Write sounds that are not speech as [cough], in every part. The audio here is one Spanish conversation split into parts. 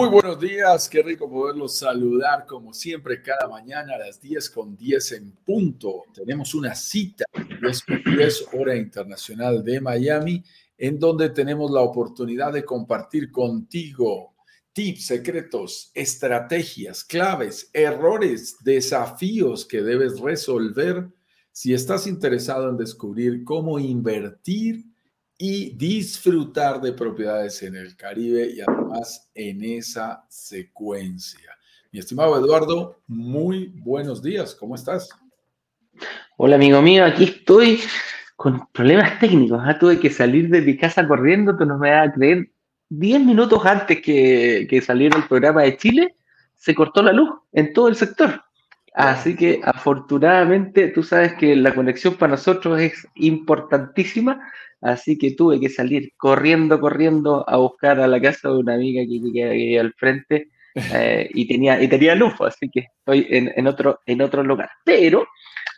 Muy buenos días, qué rico poderlos saludar como siempre cada mañana a las 10 con 10 en punto. Tenemos una cita 10 con 10 hora internacional de Miami en donde tenemos la oportunidad de compartir contigo tips, secretos, estrategias, claves, errores, desafíos que debes resolver si estás interesado en descubrir cómo invertir y disfrutar de propiedades en el Caribe y además en esa secuencia. Mi estimado Eduardo, muy buenos días, ¿cómo estás? Hola amigo mío, aquí estoy con problemas técnicos. ¿ah? Tuve que salir de mi casa corriendo, tú no me vas a creer. Diez minutos antes que, que saliera el programa de Chile, se cortó la luz en todo el sector. Así que afortunadamente tú sabes que la conexión para nosotros es importantísima Así que tuve que salir corriendo, corriendo a buscar a la casa de una amiga que queda ahí al frente [laughs] eh, y, tenía, y tenía luz, así que estoy en, otro, en otro lugar. Pero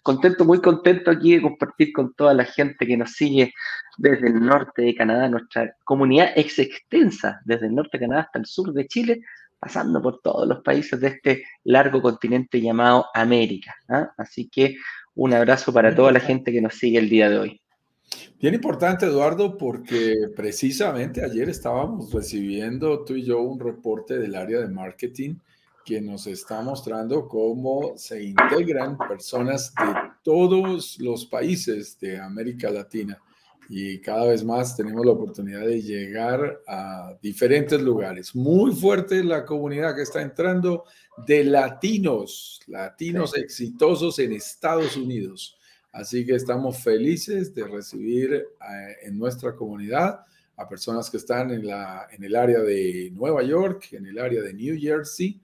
contento, muy contento aquí de compartir con toda la gente que nos sigue desde el norte de Canadá, nuestra comunidad ex extensa, desde el norte de Canadá hasta el sur de Chile, pasando por todos los países de este largo continente llamado América. ¿ah? Así que un abrazo para toda la gente que nos sigue el día de hoy. Bien importante, Eduardo, porque precisamente ayer estábamos recibiendo tú y yo un reporte del área de marketing que nos está mostrando cómo se integran personas de todos los países de América Latina. Y cada vez más tenemos la oportunidad de llegar a diferentes lugares. Muy fuerte la comunidad que está entrando de latinos, latinos exitosos en Estados Unidos Así que estamos felices de recibir eh, en nuestra comunidad a personas que están en, la, en el área de Nueva York, en el área de New Jersey,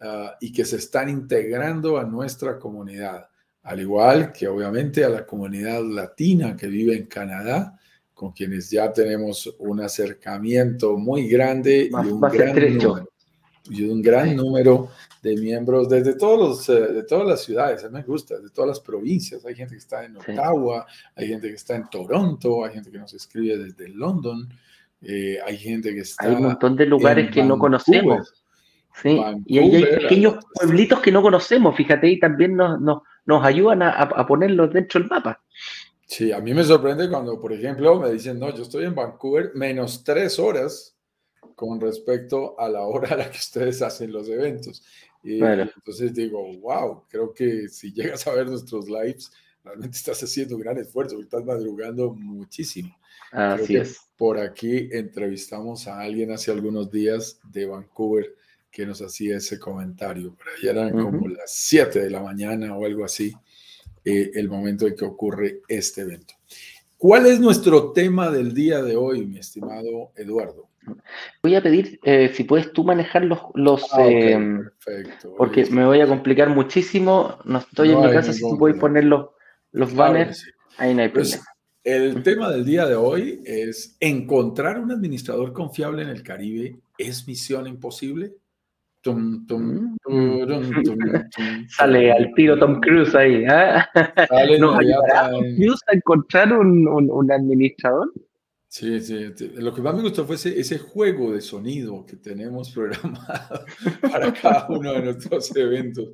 ah, y que se están integrando a nuestra comunidad, al igual que obviamente a la comunidad latina que vive en Canadá, con quienes ya tenemos un acercamiento muy grande y un gran número y un gran número de miembros desde todos los, eh, de todas las ciudades, a mí me gusta, de todas las provincias. Hay gente que está en Ottawa, hay gente que está en Toronto, hay gente que nos escribe desde London, eh, hay gente que está... Hay un montón de lugares que no conocemos. Sí, y hay, pequeños pueblitos que no conocemos, fíjate, y también nos, nos, nos ayudan a, a, ponerlos dentro del mapa. Sí, a mí me sorprende cuando, por ejemplo, me dicen, no, yo estoy en Vancouver menos tres horas con respecto a la hora a la que ustedes hacen los eventos. Y entonces digo, wow, creo que si llegas a ver nuestros lives, realmente estás haciendo un gran esfuerzo, estás madrugando muchísimo. Así es. Por aquí entrevistamos a alguien hace algunos días de Vancouver que nos hacía ese comentario. Por ahí eran como las 7 de la mañana o algo así, eh, el momento en que ocurre este evento. ¿Cuál es nuestro tema del día de hoy, mi estimado Eduardo? Voy a pedir eh, si puedes tú manejar los. los ah, em, porque me voy a complicar muchísimo. No estoy en mi casa, si tú puedes poner los, los banners, ahí no hay pues, el tema del día de hoy es: ¿encontrar un administrador confiable en el Caribe es misión imposible? Mm. [laughs] Sale al tiro Tom Cruise ahí. ¿eh? [laughs] ¿Nos ayudará Tom Cruise a encontrar un, un, un administrador? Sí, sí, lo que más me gustó fue ese, juego de sonido que tenemos [laughs] programado para cada uno de nuestros eventos.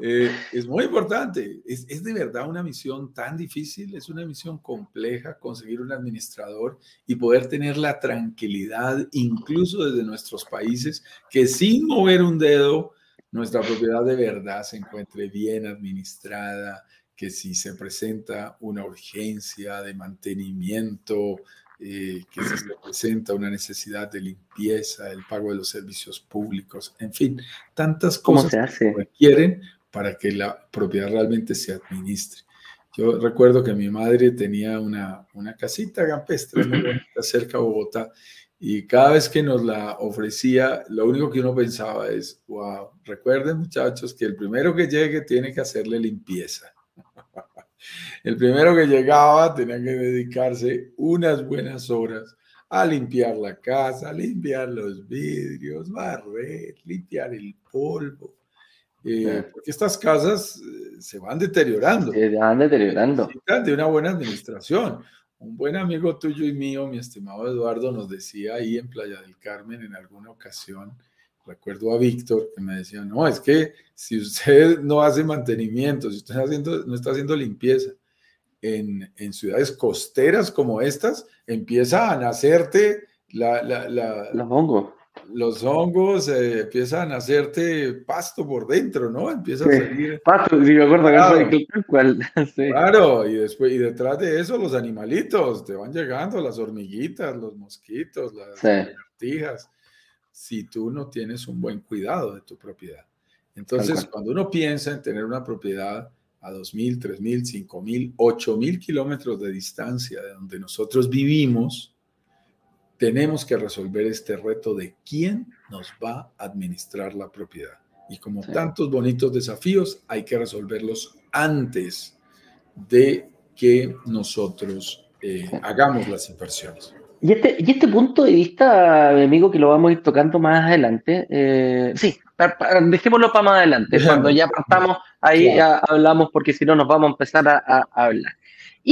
Eh, es muy importante, es, es, de verdad una misión tan difícil, es una misión compleja conseguir un administrador y poder tener la tranquilidad, incluso desde nuestros países, que sin mover un dedo, nuestra propiedad de verdad se encuentre bien administrada, que si se presenta una urgencia de mantenimiento, eh, que se presenta una necesidad de limpieza, el pago de los servicios públicos, en fin, tantas cosas se que requieren para que la propiedad realmente se administre. Yo recuerdo que mi madre tenía una, una casita campestre muy [clears throat] bonita cerca de Bogotá y cada vez que nos la ofrecía, lo único que uno pensaba es, wow, recuerden muchachos que el primero que llegue tiene que hacerle limpieza. El primero que llegaba tenía que dedicarse unas buenas horas a limpiar la casa, limpiar los vidrios, barrer, limpiar el polvo. Eh, porque estas casas eh, se van deteriorando. Se van deteriorando. De una buena administración. Un buen amigo tuyo y mío, mi estimado Eduardo, nos decía ahí en Playa del Carmen en alguna ocasión recuerdo a Víctor que me decía, no, es que si usted no hace mantenimiento, si usted haciendo, no está haciendo limpieza en, en, ciudades costeras como estas, empieza a nacerte la, la, la, los hongos. Los hongos eh, empiezan a hacerte pasto por dentro, ¿no? Empieza a salir. Pasto, sí, me acuerdo claro, que cual. [laughs] sí. Claro, y después, y detrás de eso, los animalitos, te van llegando las hormiguitas, los mosquitos, las sí si tú no tienes un buen cuidado de tu propiedad. Entonces, cuando uno piensa en tener una propiedad a 2.000, 3.000, 5.000, 8.000 kilómetros de distancia de donde nosotros vivimos, tenemos que resolver este reto de quién nos va a administrar la propiedad. Y como tantos bonitos desafíos, hay que resolverlos antes de que nosotros eh, hagamos las inversiones. Y este, y este punto de vista, amigo, que lo vamos a ir tocando más adelante, eh, sí, dejémoslo para más adelante. Cuando ya partamos, ahí ya hablamos, porque si no nos vamos a empezar a, hablar.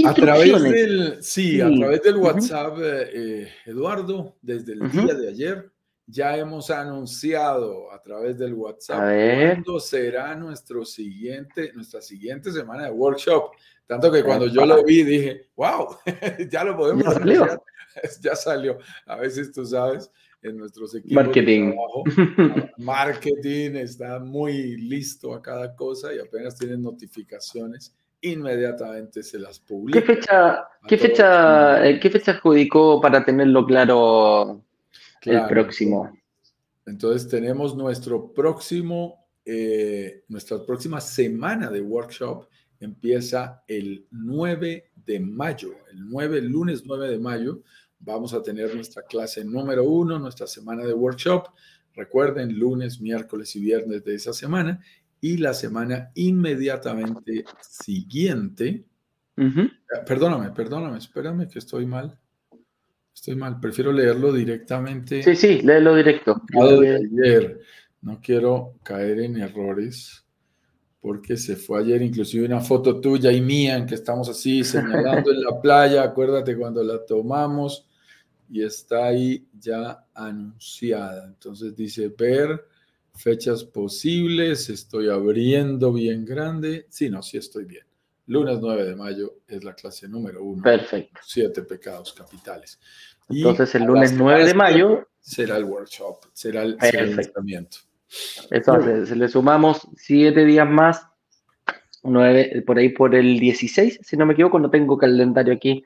A través del, sí, a través del WhatsApp, eh, Eduardo, desde el día de ayer, ya hemos anunciado a través del WhatsApp cuándo será nuestro siguiente, nuestra siguiente semana de workshop. Tanto que cuando yo lo vi dije, wow, [laughs] ya lo podemos anunciar [laughs] ya salió. A veces tú sabes, en nuestros equipos marketing. [laughs] marketing está muy listo a cada cosa y apenas tienen notificaciones, inmediatamente se las publica. ¿Qué fecha, qué fecha, eh, qué fecha adjudicó para tenerlo claro, el próximo? Entonces tenemos nuestro próximo, eh, nuestra próxima semana de workshop empieza el 9 de mayo, el 9, lunes 9 de mayo, vamos a tener nuestra clase número uno, nuestra semana de workshop. Recuerden, lunes, miércoles y viernes de esa semana. Y la semana inmediatamente siguiente. Perdóname, perdóname, espérame que estoy mal. Estoy mal, prefiero leerlo directamente. Sí, sí, léelo directo. ayer. No quiero caer en errores porque se fue ayer inclusive una foto tuya y mía en que estamos así [laughs] señalando en la playa, acuérdate cuando la tomamos, y está ahí ya anunciada. Entonces dice ver fechas posibles, estoy abriendo bien grande. Sí, no, sí estoy bien. Lunes 9 de mayo es la clase número uno. Perfecto. Siete pecados capitales. Entonces el lunes 9 de mayo será el workshop, será el, lanzamiento. Entonces, se le sumamos siete días más, nueve, por ahí por el 16, si no me equivoco, no tengo calendario aquí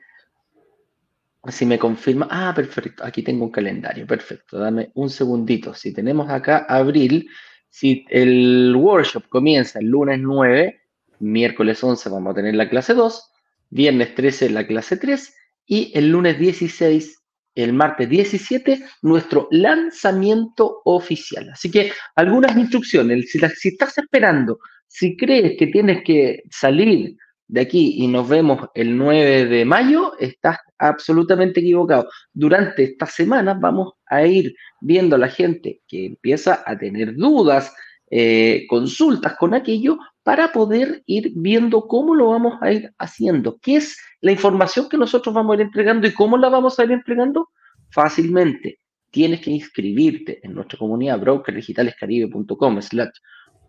si me confirma, ah, perfecto, aquí tengo un calendario, perfecto, dame un segundito. Si tenemos acá abril, si el workshop comienza el lunes 9, miércoles 11 vamos a tener la clase 2, viernes 13 la clase 3 y el lunes 16, el martes 17, nuestro lanzamiento oficial. Así que algunas instrucciones, si, si estás esperando, si crees que tienes que salir de aquí y nos vemos el 9 de mayo, estás absolutamente equivocado. Durante estas semanas vamos a ir viendo a la gente que empieza a tener dudas, eh, consultas con aquello, para poder ir viendo cómo lo vamos a ir haciendo, qué es la información que nosotros vamos a ir entregando y cómo la vamos a ir entregando fácilmente. Tienes que inscribirte en nuestra comunidad brokerdigitalescaribe.com slash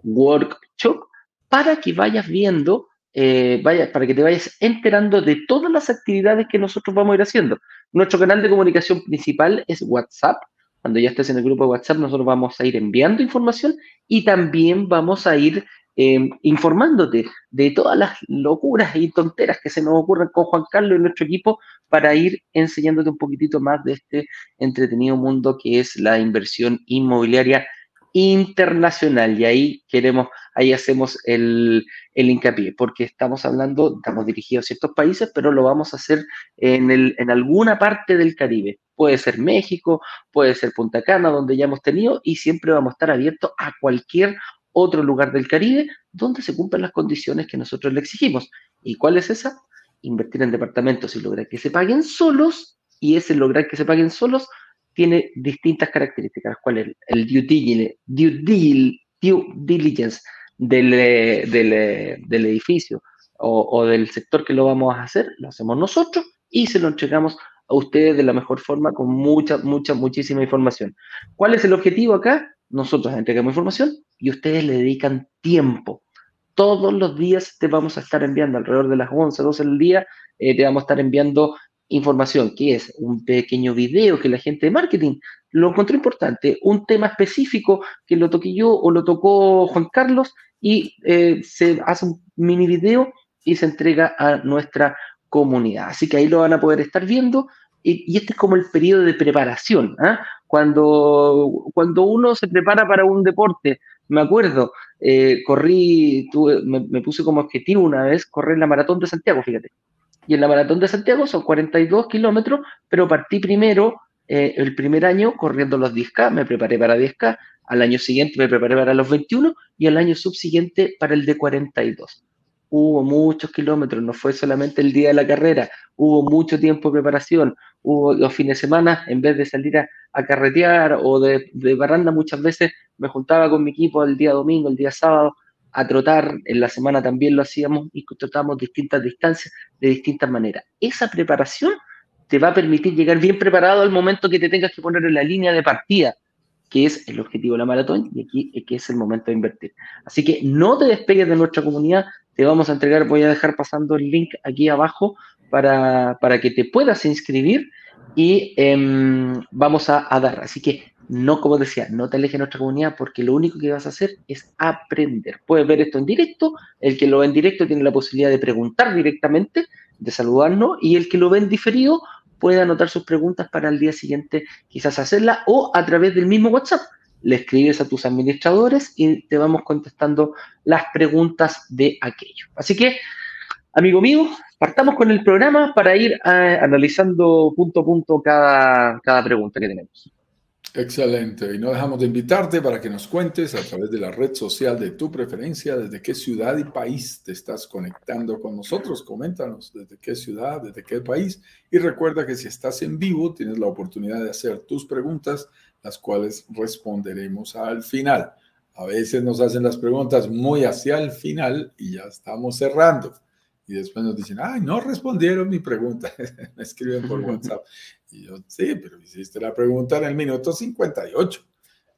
workshop para que vayas viendo eh, para que te vayas enterando de todas las actividades que nosotros vamos a ir haciendo. Nuestro canal de comunicación principal es WhatsApp. Cuando ya estés en el grupo de WhatsApp, nosotros vamos a ir enviando información y también vamos a ir em, informándote de todas las locuras y tonteras que se nos ocurren con Juan Carlos y nuestro equipo para ir enseñándote un poquitito más de este entretenido mundo que es la inversión inmobiliaria internacional. Y ahí queremos, ahí hacemos el, el, hincapié, porque estamos hablando, estamos dirigidos a ciertos países, pero lo vamos a hacer en, el, en alguna parte del Caribe. Puede ser México, puede ser Punta Cana, donde ya hemos tenido, y siempre vamos a estar abiertos a cualquier otro lugar del Caribe donde se cumplan las condiciones que nosotros le exigimos. ¿Y cuál es esa? Invertir en departamentos y lograr que se paguen solos, y ese lograr que se paguen solos tiene distintas características, ¿cuál es el due diligence, due diligence del, del, del edificio o, o, del sector que lo vamos a hacer, lo hacemos nosotros y se lo entregamos a ustedes de la mejor forma con mucha, mucha, muchísima información. ¿Cuál es el objetivo acá? nosotros entregamos información y ustedes le dedican tiempo. Todos los días te vamos a estar enviando, alrededor de las 11, 12 del día, eh, te vamos a estar enviando información, que es un pequeño video que la gente de marketing lo encontró importante, un tema específico que lo toqué yo o lo tocó Juan Carlos y eh, se hace un mini video y se entrega a nuestra comunidad. Así que ahí lo van a poder estar viendo y, este es como el periodo de preparación. ¿ah? Cuando, cuando uno se prepara para un deporte, me acuerdo, eh, corrí, me, puse como objetivo una vez correr la maratón de Santiago, fíjate. Y en la maratón de Santiago son 42 kilómetros, pero partí primero, eh, el primer año corriendo los 10K, me preparé para 10K, al año siguiente me preparé para los 21 y al año subsiguiente para el de 42 hubo muchos kilómetros, no fue solamente el día de la carrera, hubo mucho tiempo de preparación, hubo los fines de semana, en vez de salir a, carretear o de, barranda, muchas veces me juntaba con mi equipo el día domingo, el día sábado, a trotar, en la semana también lo hacíamos y trotamos distintas distancias de distintas maneras. Esa preparación te va a permitir llegar bien preparado al momento que te tengas que poner en la línea de partida, que es el objetivo de la maratón y aquí es el momento de invertir. Así que no te despegues de nuestra comunidad, te vamos a entregar, voy a dejar pasando el link aquí abajo para, que te puedas inscribir y em, vamos a, dar. Así que no, como decía, no te alejes de nuestra comunidad porque lo único que vas a hacer es aprender. Puedes ver esto en directo, el que lo ve en directo tiene la posibilidad de preguntar directamente, de saludarnos, y el que lo ve en diferido puede anotar sus preguntas para el día siguiente quizás hacerla o a través del mismo WhatsApp le escribes a tus administradores y te vamos contestando las preguntas de aquello. Así que, amigo mío, partamos con el programa para ir eh, analizando punto a punto cada, cada pregunta que tenemos. Excelente. Y no dejamos de invitarte para que nos cuentes a través de la red social de tu preferencia desde qué ciudad y país te estás conectando con nosotros. Coméntanos desde qué ciudad, desde qué país. Y recuerda que si estás en vivo, tienes la oportunidad de hacer tus preguntas las cuales responderemos al final. A veces nos hacen las preguntas muy hacia el final y ya estamos cerrando. Y después nos dicen, ay, no respondieron mi pregunta. [laughs] Me escriben por [laughs] WhatsApp. Y yo, sí, pero hiciste la pregunta en el minuto 58.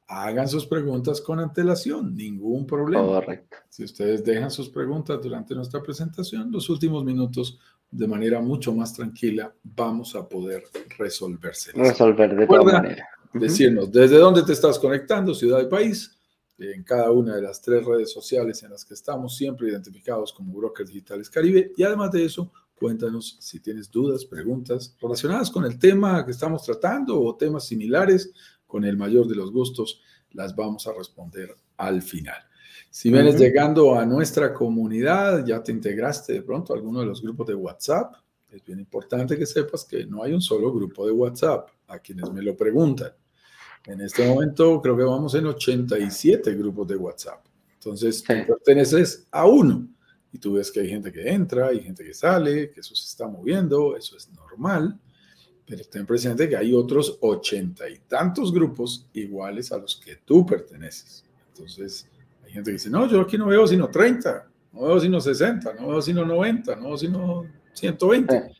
Hagan sus preguntas con antelación, ningún problema. Correcto. Si ustedes dejan sus preguntas durante nuestra presentación, los últimos minutos, de manera mucho más tranquila, vamos a poder resolverse. Resolver de todas maneras decirnos desde dónde te estás conectando, ciudad y país, en cada una de las tres redes sociales en las que estamos, siempre identificados como Brokers Digitales Caribe. Y además de eso, cuéntanos si tienes dudas, preguntas relacionadas con el tema que estamos tratando o temas similares, con el mayor de los gustos, las vamos a responder al final. Si vienes llegando a nuestra comunidad, ya te integraste de pronto a alguno de los grupos de WhatsApp, es bien importante que sepas que no hay un solo grupo de WhatsApp, a quienes me lo preguntan. En este momento creo que vamos en 87 grupos de WhatsApp. Entonces, tú perteneces a uno y tú ves que hay gente que entra y gente que sale, que eso se está moviendo, eso es normal, pero ten presente que hay otros ochenta y tantos grupos iguales a los que tú perteneces. Entonces, hay gente que dice, no, yo aquí no veo sino 30, no veo sino 60, no veo sino 90, no veo sino 120.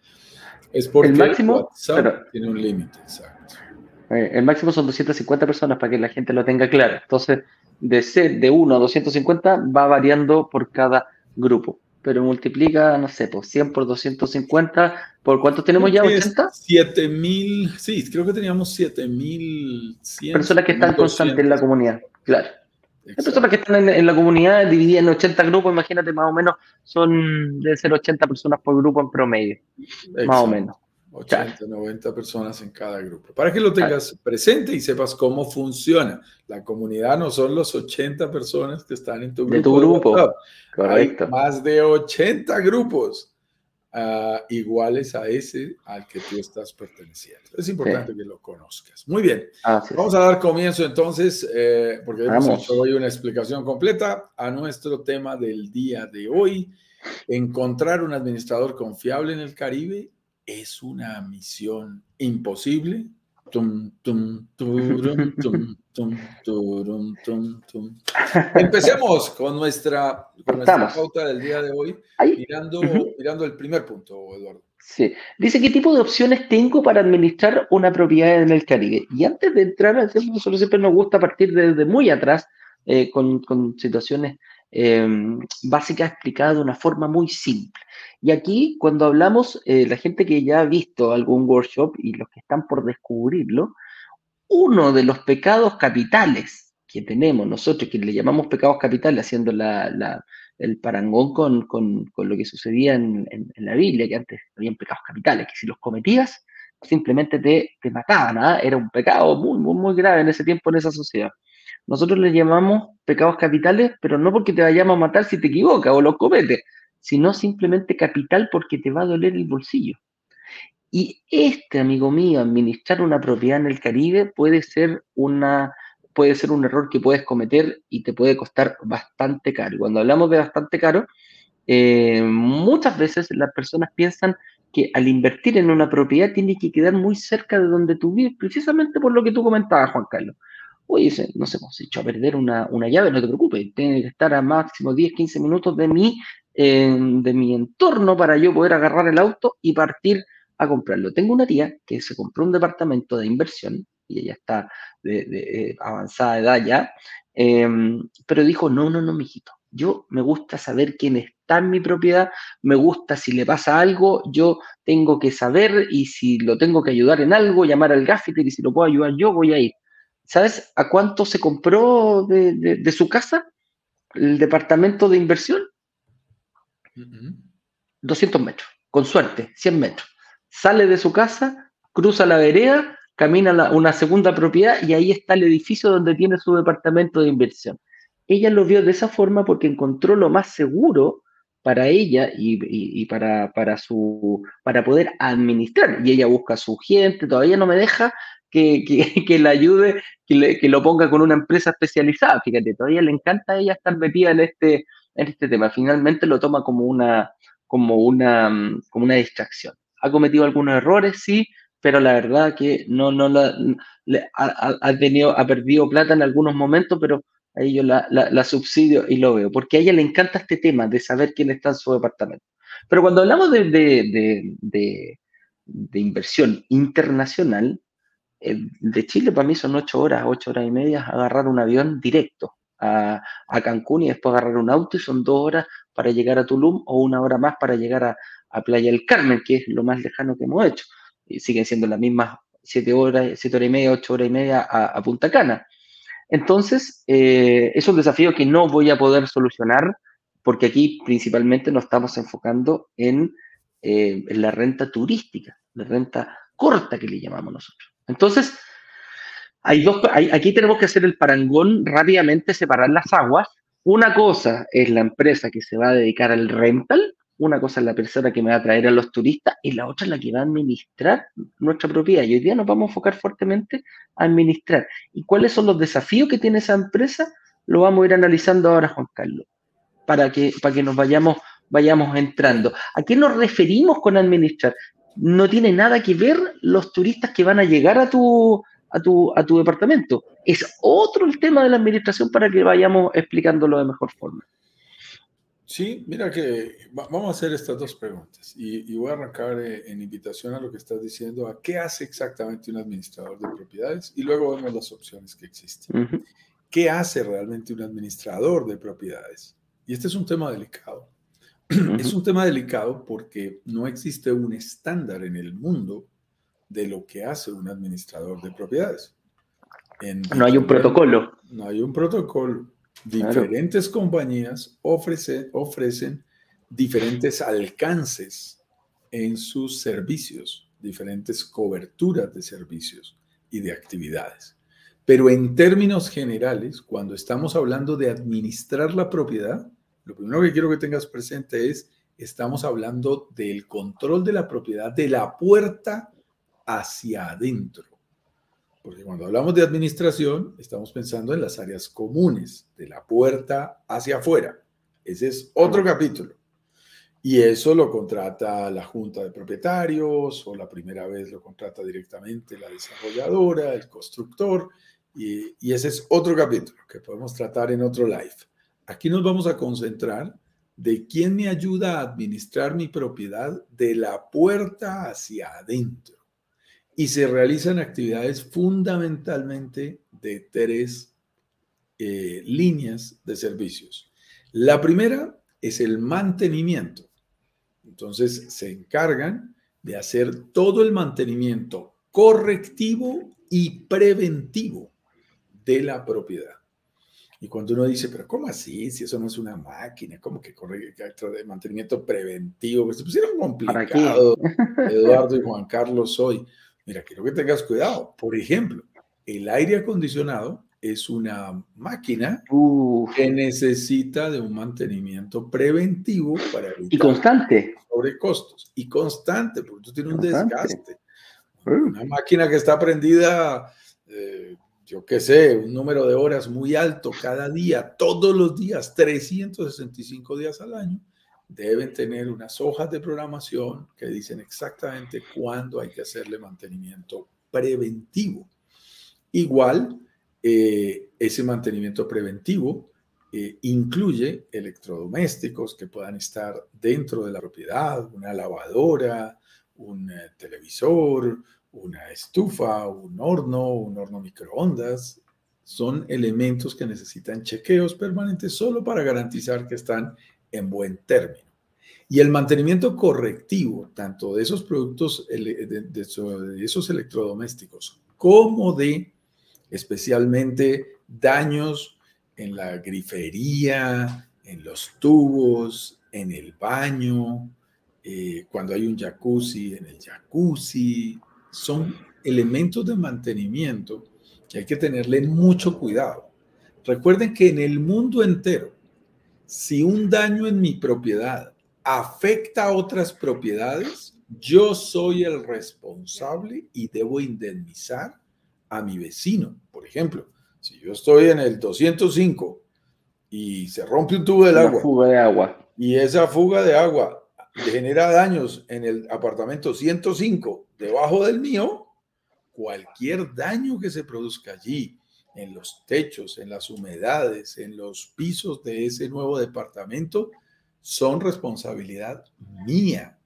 Es porque el máximo, WhatsApp tiene un límite, exacto. Eh, el máximo son 250 personas para que la gente lo tenga claro. Entonces, de ser de 1 a 250 va variando por cada grupo. Pero multiplica, no sé, por 100 por 250. ¿Por cuántos tenemos ya? ¿80? 7000, sí, creo que teníamos 7100. Personas que están constantes en la comunidad, claro. Hay personas que están en, la comunidad divididas en 80 grupos, imagínate, más o menos son de ser 80 personas por grupo en promedio. Más o menos. 80, 90 personas en cada grupo. Para que lo tengas presente y sepas cómo funciona. La comunidad no son los 80 personas que están en tu grupo. De tu grupo. Correcto. Hay más de 80 grupos uh, iguales a ese al que tú estás perteneciendo. Es importante que lo conozcas. Muy bien. Vamos a dar comienzo entonces, eh, porque hemos hecho hoy una explicación completa a nuestro tema del día de hoy. Encontrar un administrador confiable en el Caribe es una misión imposible. [laughs] Empecemos con nuestra, con pauta del día de hoy, mirando, mirando el primer punto, Eduardo. Sí. Dice qué tipo de opciones tengo para administrar una propiedad en el Caribe. Y antes de entrar, nosotros siempre nos gusta partir desde muy atrás eh, con, con, situaciones eh, básicas explicadas de una forma muy simple. Y aquí, cuando hablamos, eh, la gente que ya ha visto algún workshop y los que están por descubrirlo, uno de los pecados capitales que tenemos nosotros, que le llamamos pecados capitales, haciendo la, el parangón con, con, con, lo que sucedía en, en, la Biblia, que antes habían pecados capitales, que si los cometías, simplemente te, te mataban, ¿ah? era un pecado muy, muy, muy grave en ese tiempo, en esa sociedad. Nosotros le llamamos pecados capitales, pero no porque te vayamos a matar si te equivocas o los cometes, sino simplemente capital porque te va a doler el bolsillo. Y este, amigo mío, administrar una propiedad en el Caribe puede ser una puede ser un error que puedes cometer y te puede costar bastante caro. Cuando hablamos de bastante caro, eh, muchas veces las personas piensan que al invertir en una propiedad tiene que quedar muy cerca de donde tú vives, precisamente por lo que tú comentabas, Juan Carlos. Oye, no sé, hemos hecho a perder una, una, llave, no te preocupes, tiene que estar a máximo 10, 15 minutos de mi, de mi entorno para yo poder agarrar el auto y partir a comprarlo. Tengo una tía que se compró un departamento de inversión y ella está de, eh, avanzada edad ya, em, pero dijo, no, no, no, mijito, yo me gusta saber quién está en mi propiedad, me gusta si le pasa algo, yo tengo que saber y si lo tengo que ayudar en algo, llamar al gaffeter y si lo puedo ayudar yo, voy a ir. ¿Sabes a cuánto se compró de, su casa el departamento de inversión? 200 metros, con suerte, 100 metros. Sale de su casa, cruza la vereda, camina a una segunda propiedad y ahí está el edificio donde tiene su departamento de inversión. Ella lo vio de esa forma porque encontró lo más seguro para ella y, para, para, su, para poder administrar. Y ella busca a su gente, todavía no me deja que, que, que le ayude, que, que, lo ponga con una empresa especializada. Fíjate, todavía le encanta a ella estar metida en este, en este tema. Finalmente lo toma como una, como una, como una distracción. Ha cometido algunos errores, sí, pero la verdad que no, no la, ha, ha, tenido, ha perdido plata en algunos momentos, pero ahí yo la, la, subsidio y lo veo, porque a ella le encanta este tema de saber quién está en su departamento. Pero cuando hablamos de, de, de, de inversión internacional, de Chile para mí son ocho horas, ocho horas y media agarrar un avión directo a, Cancún y después agarrar un auto y son dos horas para llegar a Tulum o una hora más para llegar a, Playa del Carmen, que es lo más lejano que hemos hecho. Y siguen siendo las mismas siete horas, siete horas y media, ocho horas y media a, Punta Cana. Entonces, eh, es un desafío que no voy a poder solucionar porque aquí principalmente nos estamos enfocando en, eh, en la renta turística, la renta corta que le llamamos nosotros. Entonces, hay dos, aquí tenemos que hacer el parangón rápidamente, separar las aguas. Una cosa es la empresa que se va a dedicar al rental, una cosa es la persona que me va a traer a los turistas y la otra es la que va a administrar nuestra propiedad. Y hoy día nos vamos a enfocar fuertemente a administrar. ¿Y cuáles son los desafíos que tiene esa empresa? Lo vamos a ir analizando ahora, Juan Carlos, para que, para que nos vayamos, vayamos entrando. ¿A qué nos referimos con administrar? No tiene nada que ver los turistas que van a llegar a tu, a tu, a tu departamento. Es otro el tema de la administración para que vayamos explicándolo de mejor forma. Sí, mira que vamos a hacer estas dos preguntas y, voy a arrancar eh, en invitación a lo que estás diciendo, a qué hace exactamente un administrador de propiedades y luego vemos las opciones que existen. ¿Qué hace realmente un administrador de propiedades? Y este es un tema delicado es un tema delicado porque no existe un estándar en el mundo de lo que hace un administrador de propiedades. no hay un protocolo. No hay un protocolo. Diferentes compañías ofrecen, ofrecen diferentes alcances en sus servicios, diferentes coberturas de servicios y de actividades. Pero en términos generales, cuando estamos hablando de administrar la propiedad, lo primero que quiero que tengas presente es, estamos hablando del control de la propiedad de la puerta hacia adentro. Porque cuando hablamos de administración, estamos pensando en las áreas comunes, de la puerta hacia afuera. Ese es otro capítulo. Y eso lo contrata la junta de propietarios o la primera vez lo contrata directamente la desarrolladora, el constructor. Y, y, ese es otro capítulo que podemos tratar en otro live. Aquí nos vamos a concentrar de quién me ayuda a administrar mi propiedad de la puerta hacia adentro. Y se realizan actividades fundamentalmente de tres eh, líneas de servicios. La primera es el mantenimiento. Entonces se encargan de hacer todo el mantenimiento correctivo y preventivo de la propiedad. Y cuando uno dice, pero ¿cómo así? Si eso no es una máquina, ¿cómo que corre de mantenimiento preventivo? Pues se pusieron complicado, [laughs] Eduardo y Juan Carlos hoy. Mira, quiero que tengas cuidado. Por ejemplo, el aire acondicionado es una máquina que necesita de un mantenimiento preventivo para evitar y constante sobrecostos y constante porque tú tienes un desgaste una máquina que está prendida eh, yo qué sé, un número de horas muy alto cada día, todos los días, 365 días al año, deben tener unas hojas de programación que dicen exactamente cuándo hay que hacerle mantenimiento preventivo. Igual, eh, ese mantenimiento preventivo eh, incluye electrodomésticos que puedan estar dentro de la propiedad, una lavadora, un eh, televisor, una estufa, un horno, un horno microondas, son elementos que necesitan chequeos permanentes solo para garantizar que están en buen término. Y el mantenimiento correctivo, tanto de esos productos, de esos electrodomésticos, como de especialmente daños en la grifería, en los tubos, en el baño, eh, cuando hay un jacuzzi, en el jacuzzi, son elementos de mantenimiento que hay que tenerle mucho cuidado. Recuerden que en el mundo entero, si un daño en mi propiedad afecta a otras propiedades, yo soy el responsable y debo indemnizar a mi vecino. Por ejemplo, si yo estoy en el 205 y se rompe un tubo del agua, fuga de agua y esa fuga de agua genera daños en el apartamento 105 debajo del mío, cualquier daño que se produzca allí, en los techos, en las humedades, en los pisos de ese nuevo departamento, son responsabilidad mía.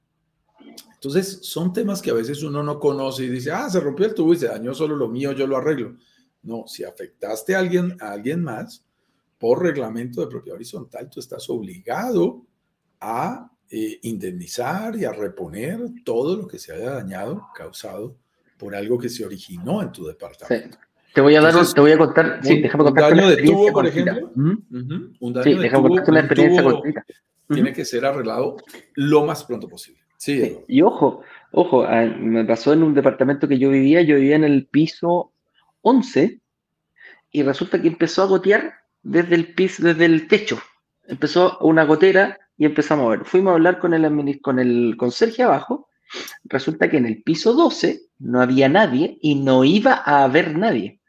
Entonces, son temas que a veces uno no conoce y dice, ah, se rompió el tubo y se dañó solo lo mío, yo lo arreglo. No, si afectaste a alguien, a alguien más, por reglamento de propiedad horizontal, tú estás obligado a eh, indemnizar y a reponer todo lo que se haya dañado, causado por algo que se originó en tu departamento. Te voy a dar, te voy a contar, sí, déjame contar un daño de tubo, por ejemplo. Un daño sí, de déjame tubo, una experiencia cortita. Tiene que ser arreglado lo más pronto posible. Sí, y ojo, ojo, ah, me pasó en un departamento que yo vivía, yo vivía en el piso 11 y resulta que empezó a gotear desde el piso, desde el techo. Empezó una gotera y empezamos a ver. Fuimos a hablar con el, con el conserje abajo. Resulta que en el piso 12 no había nadie y no iba a haber nadie.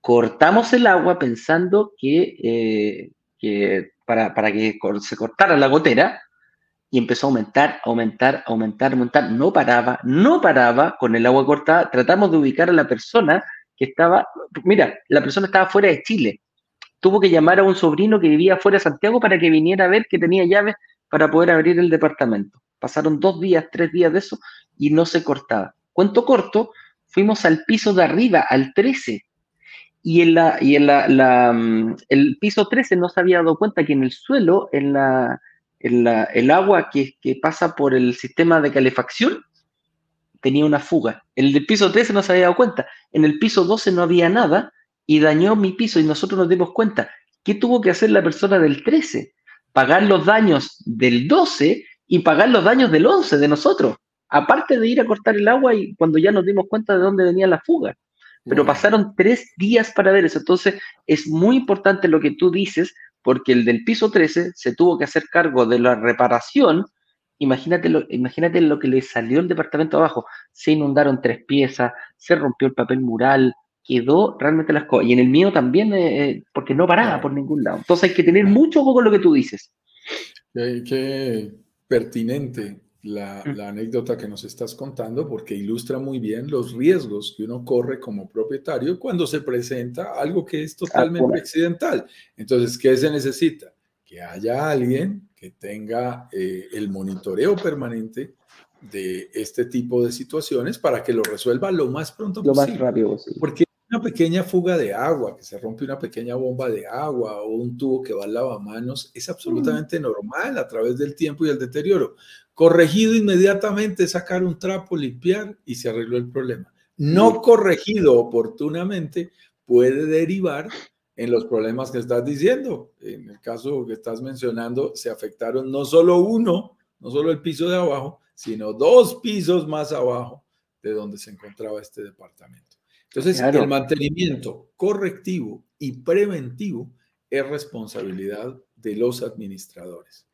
Cortamos el agua pensando que, eh, para, para, que se cortara la gotera y empezó a aumentar, aumentar, aumentar, aumentar. No paraba, no paraba con el agua cortada. Tratamos de ubicar a la persona que estaba, mira, la persona estaba fuera de Chile tuvo que llamar a un sobrino que vivía fuera de Santiago para que viniera a ver que tenía llaves para poder abrir el departamento. Pasaron dos días, tres días de eso y no se cortaba. Cuento corto, fuimos al piso de arriba, al 13, y en la, en mm, el piso 13 no se había dado cuenta que en el suelo, en la, en el agua que, que, pasa por el sistema de calefacción, tenía una fuga. El del piso 13 no se había dado cuenta. En el piso 12 no había nada y dañó mi piso y nosotros nos dimos cuenta. ¿Qué tuvo que hacer la persona del 13? Pagar los daños del 12 y pagar los daños del 11 de nosotros. Aparte de ir a cortar el agua y cuando ya nos dimos cuenta de dónde venía la fuga. Pero pasaron tres días para ver eso. Entonces, es muy importante lo que tú dices, porque el del piso 13 se tuvo que hacer cargo de la reparación. Imagínate lo, imagínate lo que le salió el departamento abajo. Se inundaron tres piezas, se rompió el papel mural, quedó realmente las cosas. Y en el mío también, eh, eh, porque no paraba por ningún lado. Entonces hay que tener mucho ojo con lo que tú dices. Qué, pertinente la, la, anécdota que nos estás contando porque ilustra muy bien los riesgos que uno corre como propietario cuando se presenta algo que es totalmente accidental. Entonces, ¿qué se necesita? Que haya alguien que tenga eh, el monitoreo permanente de este tipo de situaciones para que lo resuelva lo más pronto lo posible. Más rápido posible. Porque una pequeña fuga de agua, que se rompe una pequeña bomba de agua o un tubo que va al lavamanos, es absolutamente normal a través del tiempo y el deterioro. Corregido inmediatamente, sacar un trapo, limpiar y se arregló el problema. No corregido oportunamente puede derivar en los problemas que estás diciendo. En el caso que estás mencionando, se afectaron no solo uno, no solo el piso de abajo, sino dos pisos más abajo de donde se encontraba este departamento. Entonces, el mantenimiento correctivo y preventivo es responsabilidad de los administradores.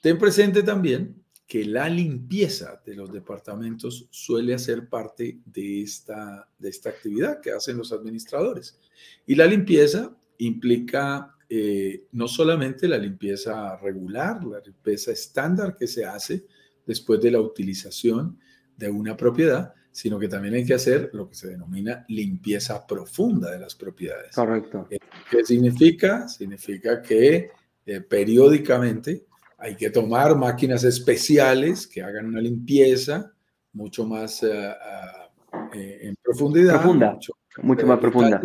Ten presente también que la limpieza de los departamentos suele hacer parte de esta, de esta actividad que hacen los administradores. Y la limpieza implica eh, no solamente la limpieza regular, la limpieza estándar que se hace después de la utilización de una propiedad, sino que también hay que hacer lo que se denomina limpieza profunda de las propiedades. Correcto. Eh, ¿Qué significa? Significa que eh, periódicamente hay que tomar máquinas especiales que hagan una limpieza mucho más eh, en profundidad. Profunda, mucho, mucho más profunda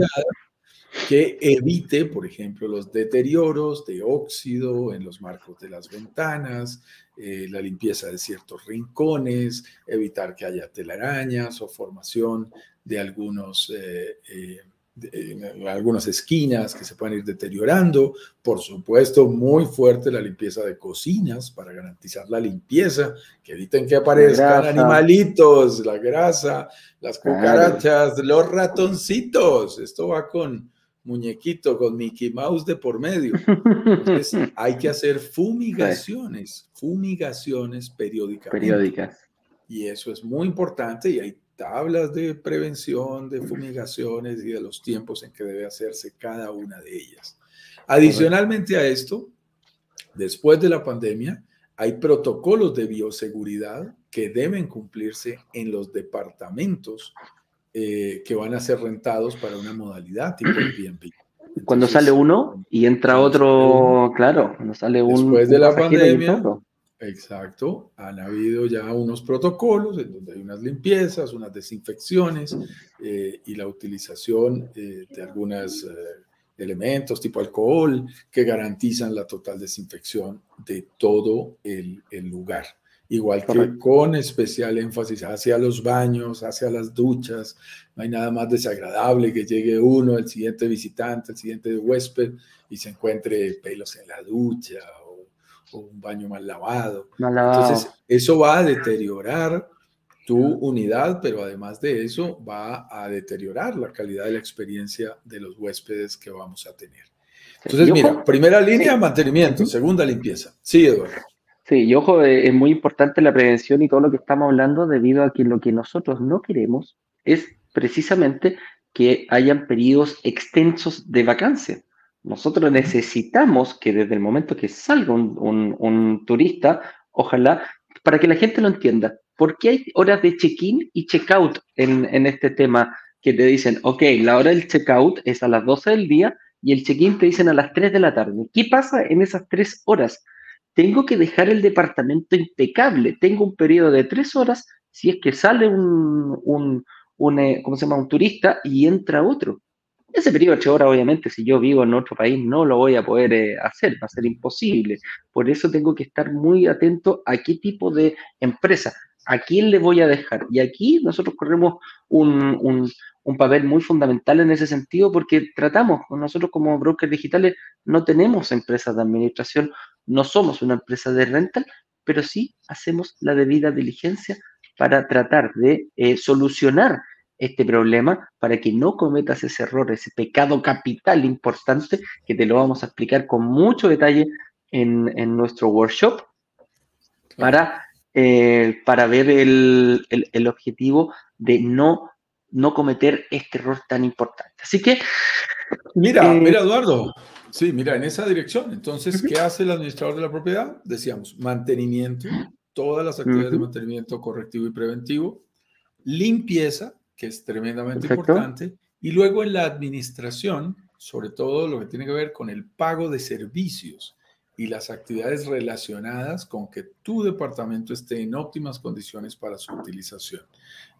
que evite, por ejemplo, los deterioros de óxido en los marcos de las ventanas, eh, la limpieza de ciertos rincones, evitar que haya telarañas o formación de algunos... Eh, eh, algunas esquinas que se pueden ir deteriorando. Por supuesto, muy fuerte la limpieza de cocinas para garantizar la limpieza, que eviten que aparezcan animalitos, la grasa, las cucarachas, los ratoncitos. Esto va con, muñequito con Mickey Mouse de por medio. Entonces, [laughs] hay que hacer fumigaciones, fumigaciones periódicamente. Periódicas. Y eso es muy importante y hay tablas de prevención, de fumigaciones y de los tiempos en que debe hacerse cada una de ellas. Adicionalmente a esto, después de la pandemia, hay protocolos de bioseguridad que deben cumplirse en los departamentos eh, que van a ser rentados para una modalidad tipo Airbnb. [clears throat] Cuando sale uno y entra otro, claro, cuando sale uno. Después de la pandemia, exacto, han habido ya unos protocolos en donde hay unas limpiezas, unas desinfecciones eh, y la utilización eh, de algunos elementos tipo alcohol que garantizan la total desinfección de todo el, el lugar igual que con especial énfasis hacia los baños, hacia las duchas. No hay nada más desagradable que llegue uno, el siguiente visitante, el siguiente huésped y se encuentre pelos en la ducha o, un baño mal lavado. Entonces, eso va a deteriorar tu unidad, pero además de eso va a deteriorar la calidad de la experiencia de los huéspedes que vamos a tener. Entonces, mira, primera línea, mantenimiento, segunda limpieza. Sí, Eduardo. Sí, y ojo, eh, es muy importante la prevención y todo lo que estamos hablando debido a que lo que nosotros no queremos es precisamente que hayan periodos extensos de vacancia. Nosotros necesitamos que desde el momento que salga un, turista, ojalá, para que la gente lo entienda, ¿por qué hay horas de check-in y check-out en, en este tema que te dicen, ok, la hora del check-out es a las 12 del día y el check-in te dicen a las 3 de la tarde? ¿Qué pasa en esas tres horas? Tengo que dejar el departamento impecable. Tengo un periodo de tres horas si es que sale un, un, eh, ¿cómo se llama? un turista y entra otro. Ese periodo de tres horas, obviamente, si yo vivo en otro país, no lo voy a poder eh, hacer, va a ser imposible. Por eso tengo que estar muy atento a qué tipo de empresa, a quién le voy a dejar. Y aquí nosotros corremos un, un papel muy fundamental en ese sentido porque tratamos, nosotros como brokers digitales no tenemos empresas de administración, no somos una empresa de rental, pero sí hacemos la debida diligencia para tratar de eh, solucionar este problema para que no cometas ese error, ese pecado capital importante que te lo vamos a explicar con mucho detalle en, nuestro workshop para, eh, para ver el, el objetivo de no no cometer este error tan importante. Así que... Mira, eh, mira Eduardo, Sí, mira, en esa dirección. Entonces, ¿qué hace el administrador de la propiedad? Decíamos, mantenimiento, todas las actividades de mantenimiento correctivo y preventivo, limpieza, que es tremendamente importante, y luego en la administración, sobre todo lo que tiene que ver con el pago de servicios y las actividades relacionadas con que tu departamento esté en óptimas condiciones para su utilización.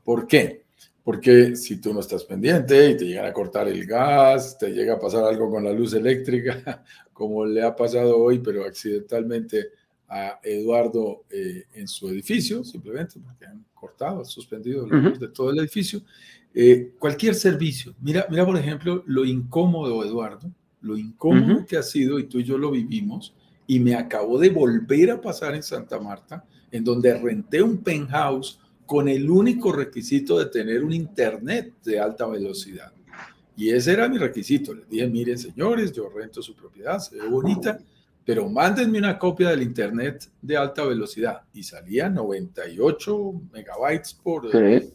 ¿Por qué? Porque si tú no estás pendiente y te llegan a cortar el gas, te llega a pasar algo con la luz eléctrica, [laughs] como le ha pasado hoy, pero accidentalmente a Eduardo eh, en su edificio, simplemente porque han cortado, suspendido la luz de todo el edificio. Eh, cualquier servicio. Mira, mira, por ejemplo, lo incómodo, Eduardo, lo incómodo que ha sido, y tú y yo lo vivimos, y me acabó de volver a pasar en Santa Marta, en donde renté un penthouse con el único requisito de tener un internet de alta velocidad. Y ese era mi requisito. Les dije, miren señores, yo rento su propiedad, se ve bonita, pero mándenme una copia del internet de alta velocidad. Y salía 98 megabytes por de,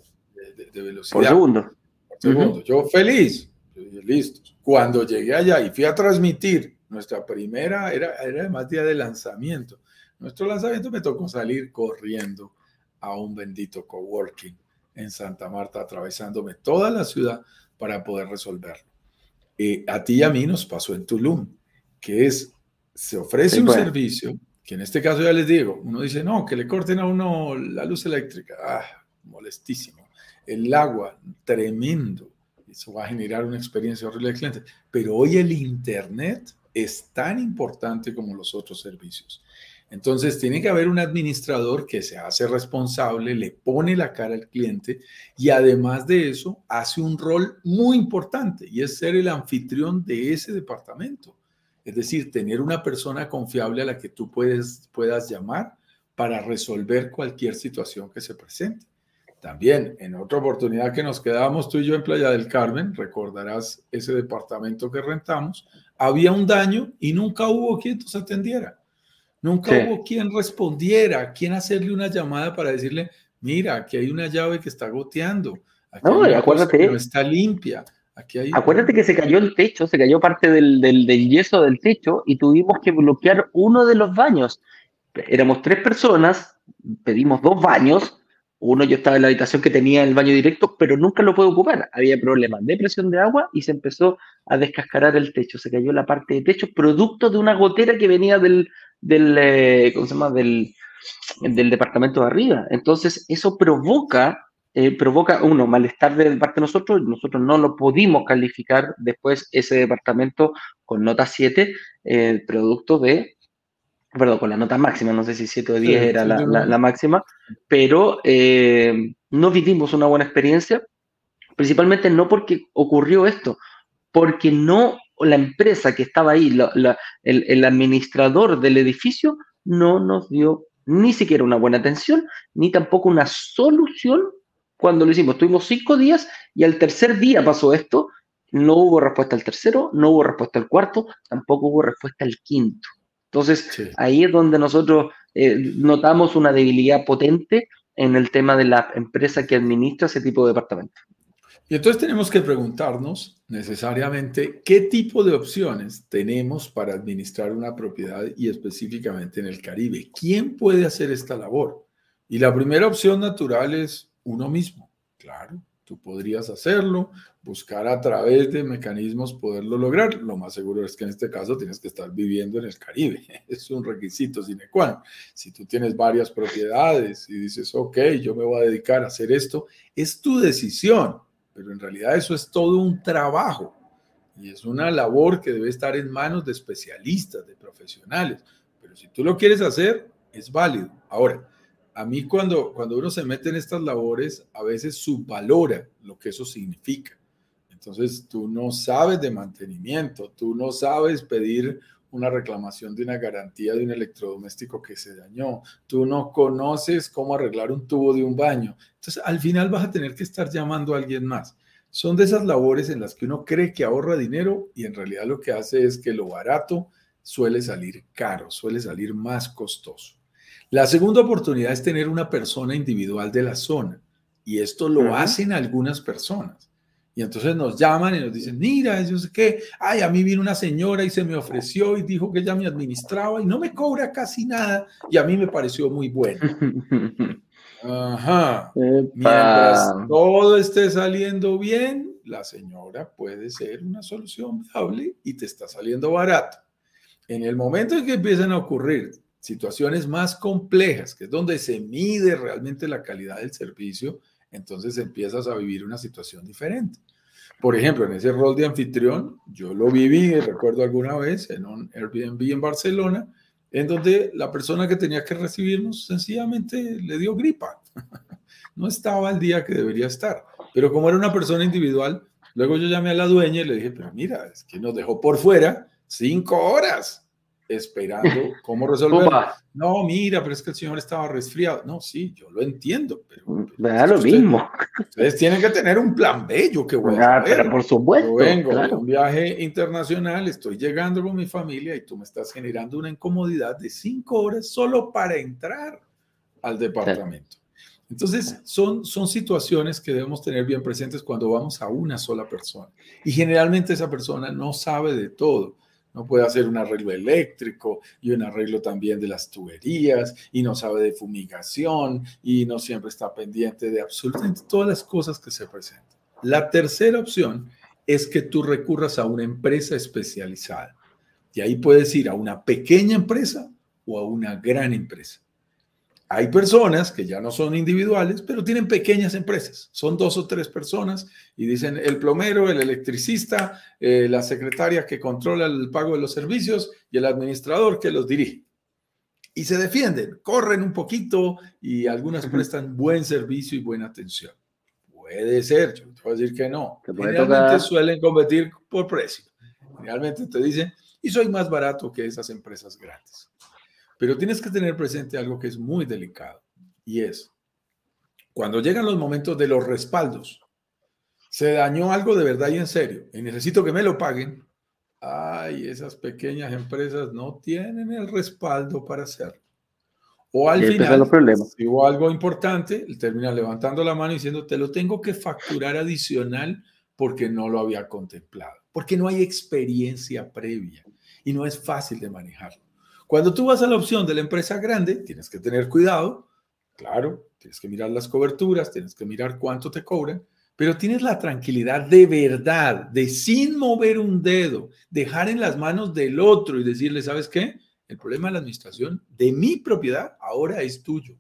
velocidad. Por segundo. Por segundo. Yo feliz. listo. Cuando llegué allá y fui a transmitir nuestra primera, era, era además día de lanzamiento. Nuestro lanzamiento me tocó salir corriendo a un bendito coworking en Santa Marta, atravesándome toda la ciudad para poder resolverlo. Eh, a ti y a mí nos pasó en Tulum, que es, se ofrece un servicio, que en este caso ya les digo, uno dice, no, que le corten a uno la luz eléctrica, ah, molestísimo. El agua, tremendo. Eso va a generar una experiencia horrible del cliente. Pero hoy el Internet es tan importante como los otros servicios. Entonces, tiene que haber un administrador que se hace responsable, le pone la cara al cliente y además de eso, hace un rol muy importante y es ser el anfitrión de ese departamento. Es decir, tener una persona confiable a la que tú puedes, puedas llamar para resolver cualquier situación que se presente. También, en otra oportunidad que nos quedábamos tú y yo en Playa del Carmen, recordarás ese departamento que rentamos, había un daño y nunca hubo quien nos atendiera. Nunca hubo quien respondiera, quien hacerle una llamada para decirle, mira, aquí hay una llave que está goteando, aquí no, acuérdate, no está limpia. Aquí hay... Acuérdate que se cayó el techo, se cayó parte del, del, del, yeso del techo y tuvimos que bloquear uno de los baños. Éramos tres personas, pedimos dos baños uno, yo estaba en la habitación que tenía el baño directo, pero nunca lo pude ocupar. Había problemas de presión de agua y se empezó a descascarar el techo. Se cayó la parte de techo, producto de una gotera que venía del, del eh, ¿cómo se llama? Del, del departamento de arriba. Entonces, eso provoca, eh, provoca, uno, malestar de parte de nosotros. Nosotros no lo pudimos calificar después ese departamento con nota 7, eh, producto de perdón, con la nota máxima, no sé si 7 o 10 era la, máxima, pero eh, no vivimos una buena experiencia, principalmente no porque ocurrió esto, porque no la empresa que estaba ahí, el, el, administrador del edificio, no nos dio ni siquiera una buena atención, ni tampoco una solución cuando lo hicimos. Tuvimos cinco días y al tercer día pasó esto, no hubo respuesta al tercero, no hubo respuesta al cuarto, tampoco hubo respuesta al quinto. Entonces, ahí es donde nosotros eh, notamos una debilidad potente en el tema de la empresa que administra ese tipo de departamento. Y entonces tenemos que preguntarnos necesariamente qué tipo de opciones tenemos para administrar una propiedad y específicamente en el Caribe. ¿Quién puede hacer esta labor? Y la primera opción natural es uno mismo, claro. Tú podrías hacerlo, buscar a través de mecanismos poderlo lograr. Lo más seguro es que en este caso tienes que estar viviendo en el Caribe. [laughs] Es un requisito sine qua non. Si tú tienes varias propiedades y dices, ok, yo me voy a dedicar a hacer esto, es tu decisión, pero en realidad eso es todo un trabajo y es una labor que debe estar en manos de especialistas, de profesionales. Pero si tú lo quieres hacer, es válido. Ahora, a mí cuando, cuando uno se mete en estas labores, a veces subvalora lo que eso significa. Entonces, tú no sabes de mantenimiento, tú no sabes pedir una reclamación de una garantía de un electrodoméstico que se dañó, tú no conoces cómo arreglar un tubo de un baño. Entonces, al final vas a tener que estar llamando a alguien más. Son de esas labores en las que uno cree que ahorra dinero y en realidad lo que hace es que lo barato suele salir caro, suele salir más costoso. La segunda oportunidad es tener una persona individual de la zona y esto lo hacen algunas personas. Y entonces nos llaman y nos dicen, mira, yo sé qué, ay, a mí vino una señora y se me ofreció y dijo que ella me administraba y no me cobra casi nada y a mí me pareció muy bueno. Ajá. [laughs] Mientras todo esté saliendo bien, la señora puede ser una solución viable y te está saliendo barato. En el momento en que empiezan a ocurrir situaciones más complejas, que es donde se mide realmente la calidad del servicio, entonces empiezas a vivir una situación diferente. Por ejemplo, en ese rol de anfitrión, yo lo viví, recuerdo alguna vez, en un Airbnb en Barcelona, en donde la persona que tenía que recibirnos sencillamente le dio gripa. [laughs] No estaba el día que debería estar. Pero como era una persona individual, luego yo llamé a la dueña y le dije, pero mira, es que nos dejó por fuera cinco horas esperando [laughs] cómo resolverlo. No, mira, pero es que el señor estaba resfriado. No, sí, yo lo entiendo, pero... Mm, da lo mismo. Ustedes tienen que tener un plan B, yo que voy a pero por supuesto. Yo vengo de un viaje internacional, estoy llegando con mi familia y tú me estás generando una incomodidad de cinco horas solo para entrar al departamento. Entonces, son, son situaciones que debemos tener bien presentes cuando vamos a una sola persona. Y generalmente esa persona no sabe de todo no puede hacer un arreglo eléctrico y un arreglo también de las tuberías y no sabe de fumigación y no siempre está pendiente de absolutamente todas las cosas que se presentan. La tercera opción es que tú recurras a una empresa especializada. Y ahí puedes ir a una pequeña empresa o a una gran empresa. Hay personas que ya no son individuales, pero tienen pequeñas empresas. Son dos o tres personas y dicen el plomero, el electricista, eh, la secretaria que controla el pago de los servicios y el administrador que los dirige. Y se defienden, corren un poquito y algunas prestan buen servicio y buena atención. Puede ser, yo te voy a decir que no. Realmente suelen competir por precio. Realmente te dicen, y soy más barato que esas empresas grandes. Pero tienes que tener presente algo que es muy delicado y es, cuando llegan los momentos de los respaldos, se dañó algo de verdad y en serio y necesito que me lo paguen, ay, esas pequeñas empresas no tienen el respaldo para hacerlo. O al final, si hubo algo importante, termina levantando la mano y diciendo, te lo tengo que facturar adicional porque no lo había contemplado, porque no hay experiencia previa y no es fácil de manejarlo. Cuando tú vas a la opción de la empresa grande, tienes que tener cuidado, claro, tienes que mirar las coberturas, tienes que mirar cuánto te cobran, pero tienes la tranquilidad de verdad, de sin mover un dedo, dejar en las manos del otro y decirle, ¿sabes qué? El problema de la administración de mi propiedad ahora es tuyo.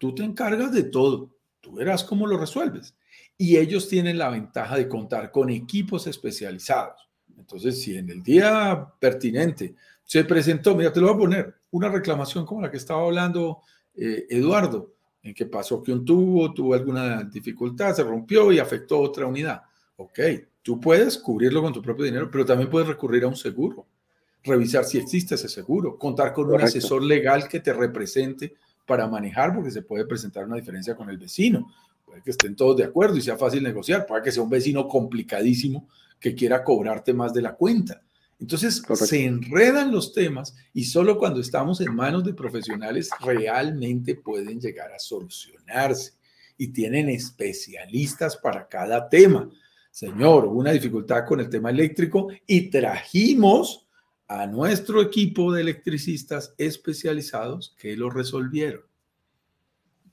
Tú te encargas de todo, tú verás cómo lo resuelves. Y ellos tienen la ventaja de contar con equipos especializados. Entonces, si en el día pertinente se presentó, mira, te lo voy a poner, una reclamación como la que estaba hablando eh, Eduardo, en que pasó que un tubo tuvo alguna dificultad, se rompió y afectó otra unidad. Ok, tú puedes cubrirlo con tu propio dinero, pero también puedes recurrir a un seguro, revisar si existe ese seguro, contar con un asesor legal que te represente para manejar, porque se puede presentar una diferencia con el vecino. Puede que estén todos de acuerdo y sea fácil negociar, puede que sea un vecino complicadísimo que quiera cobrarte más de la cuenta. Entonces se enredan los temas y solo cuando estamos en manos de profesionales realmente pueden llegar a solucionarse y tienen especialistas para cada tema. Señor, hubo una dificultad con el tema eléctrico y trajimos a nuestro equipo de electricistas especializados que lo resolvieron.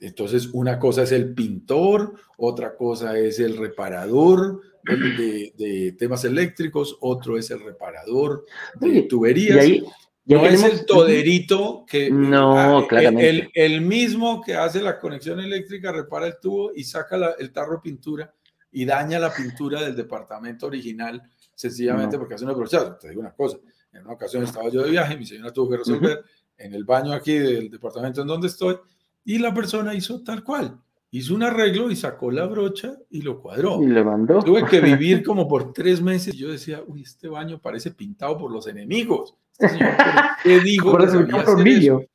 Entonces, una cosa es el pintor, otra cosa es el reparador de, temas eléctricos, otro es el reparador de tuberías. no es el toderito que... No, ah, claramente. El, mismo que hace la conexión eléctrica repara el tubo y saca el tarro de pintura y daña la pintura del departamento original sencillamente porque hace una brochada. Te digo una cosa, en una ocasión estaba yo de viaje, mi señora tuvo que resolver en el baño aquí del departamento en donde estoy y la persona hizo tal cual. Hizo un arreglo y sacó la brocha y lo cuadró. Y le mandó. Tuve que [laughs] vivir como por tres meses. Yo decía, uy, este baño parece pintado por los enemigos. Este ¿qué [laughs] dijo? Por eso un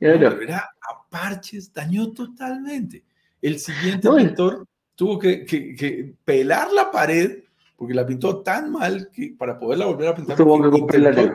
era a parches, dañó totalmente. El siguiente pintor tuvo que, que, pelar la pared porque la pintó tan mal que para poderla volver a pintar tuvo que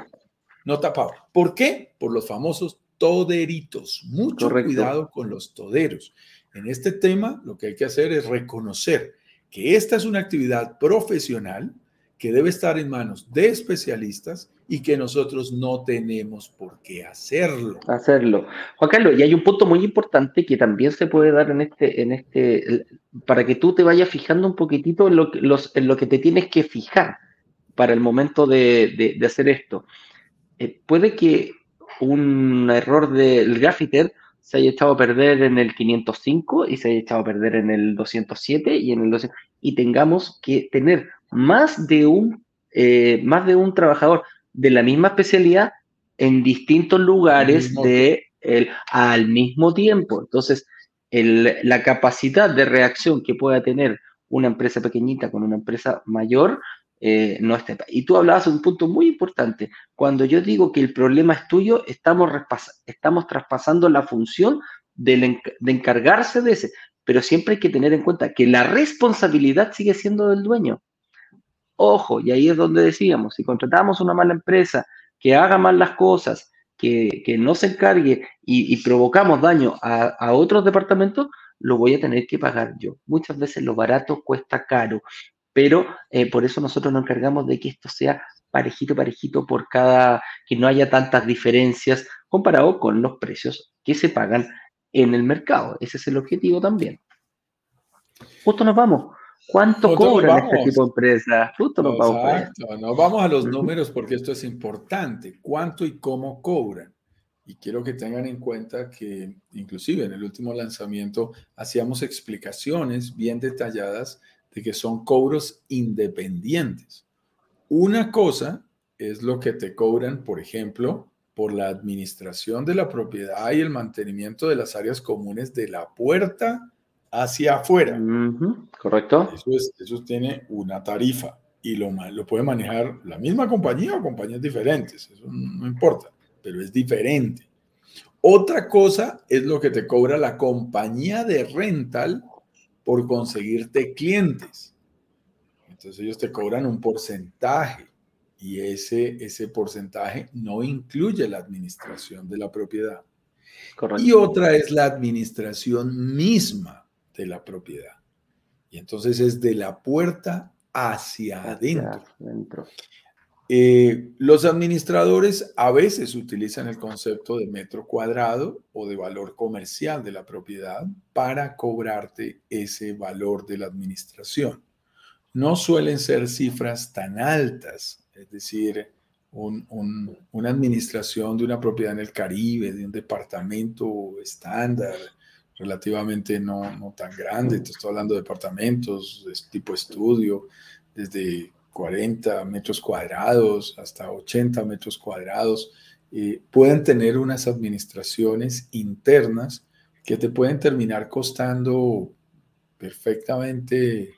no tapaba. ¿Por qué? Por los famosos toderitos. Mucho cuidado con los toderos. En este tema, lo que hay que hacer es reconocer que esta es una actividad profesional que debe estar en manos de especialistas y que nosotros no tenemos por qué hacerlo. Hacerlo. Juan Carlos, y hay un punto muy importante que también se puede dar en este, en este, para que tú te vayas fijando un poquitito en lo, los, en lo que te tienes que fijar para el momento de, hacer esto. Eh, puede que un error del graffiter se haya echado a perder en el 505 y se haya echado a perder en el 207 y en el 200, y tengamos que tener más de un, eh, más de un trabajador de la misma especialidad en distintos lugares de el, al mismo tiempo. Entonces, la capacidad de reacción que pueda tener una empresa pequeñita con una empresa mayor eh, no está. Y tú hablabas de un punto muy importante. Cuando yo digo que el problema es tuyo, estamos, estamos traspasando la función de encargarse de ese. Pero siempre hay que tener en cuenta que la responsabilidad sigue siendo del dueño. Ojo, y ahí es donde decíamos, si contratamos una mala empresa que haga mal las cosas, que, no se encargue y, provocamos daño a, otros departamentos, lo voy a tener que pagar yo. Muchas veces lo barato cuesta caro, pero eh, por eso nosotros nos encargamos de que esto sea parejito, parejito por cada, que no haya tantas diferencias comparado con los precios que se pagan en el mercado. Ese es el objetivo también. Justo nos vamos. ¿Cuánto cobran este tipo de empresas? Justo nos vamos. No vamos a los números porque esto es importante. ¿Cuánto y cómo cobran? Y quiero que tengan en cuenta que inclusive en el último lanzamiento hacíamos explicaciones bien detalladas de que son cobros independientes. Una cosa es lo que te cobran, por ejemplo, por la administración de la propiedad y el mantenimiento de las áreas comunes de la puerta hacia afuera. Correcto. Eso, tiene una tarifa y lo, lo puede manejar la misma compañía o compañías diferentes. Eso no importa, pero es diferente. Otra cosa es lo que te cobra la compañía de rental por conseguirte clientes. Entonces ellos te cobran un porcentaje y ese, ese porcentaje no incluye la administración de la propiedad. Y otra es la administración misma de la propiedad. Y entonces es de la puerta hacia, adentro. Eh, los administradores a veces utilizan el concepto de metro cuadrado o de valor comercial de la propiedad para cobrarte ese valor de la administración. No suelen ser cifras tan altas, es decir, una administración de una propiedad en el Caribe, de un departamento estándar, relativamente no, tan grande, te estoy hablando de departamentos de tipo estudio, desde 40 metros cuadrados hasta 80 metros cuadrados, eh, pueden tener unas administraciones internas que te pueden terminar costando perfectamente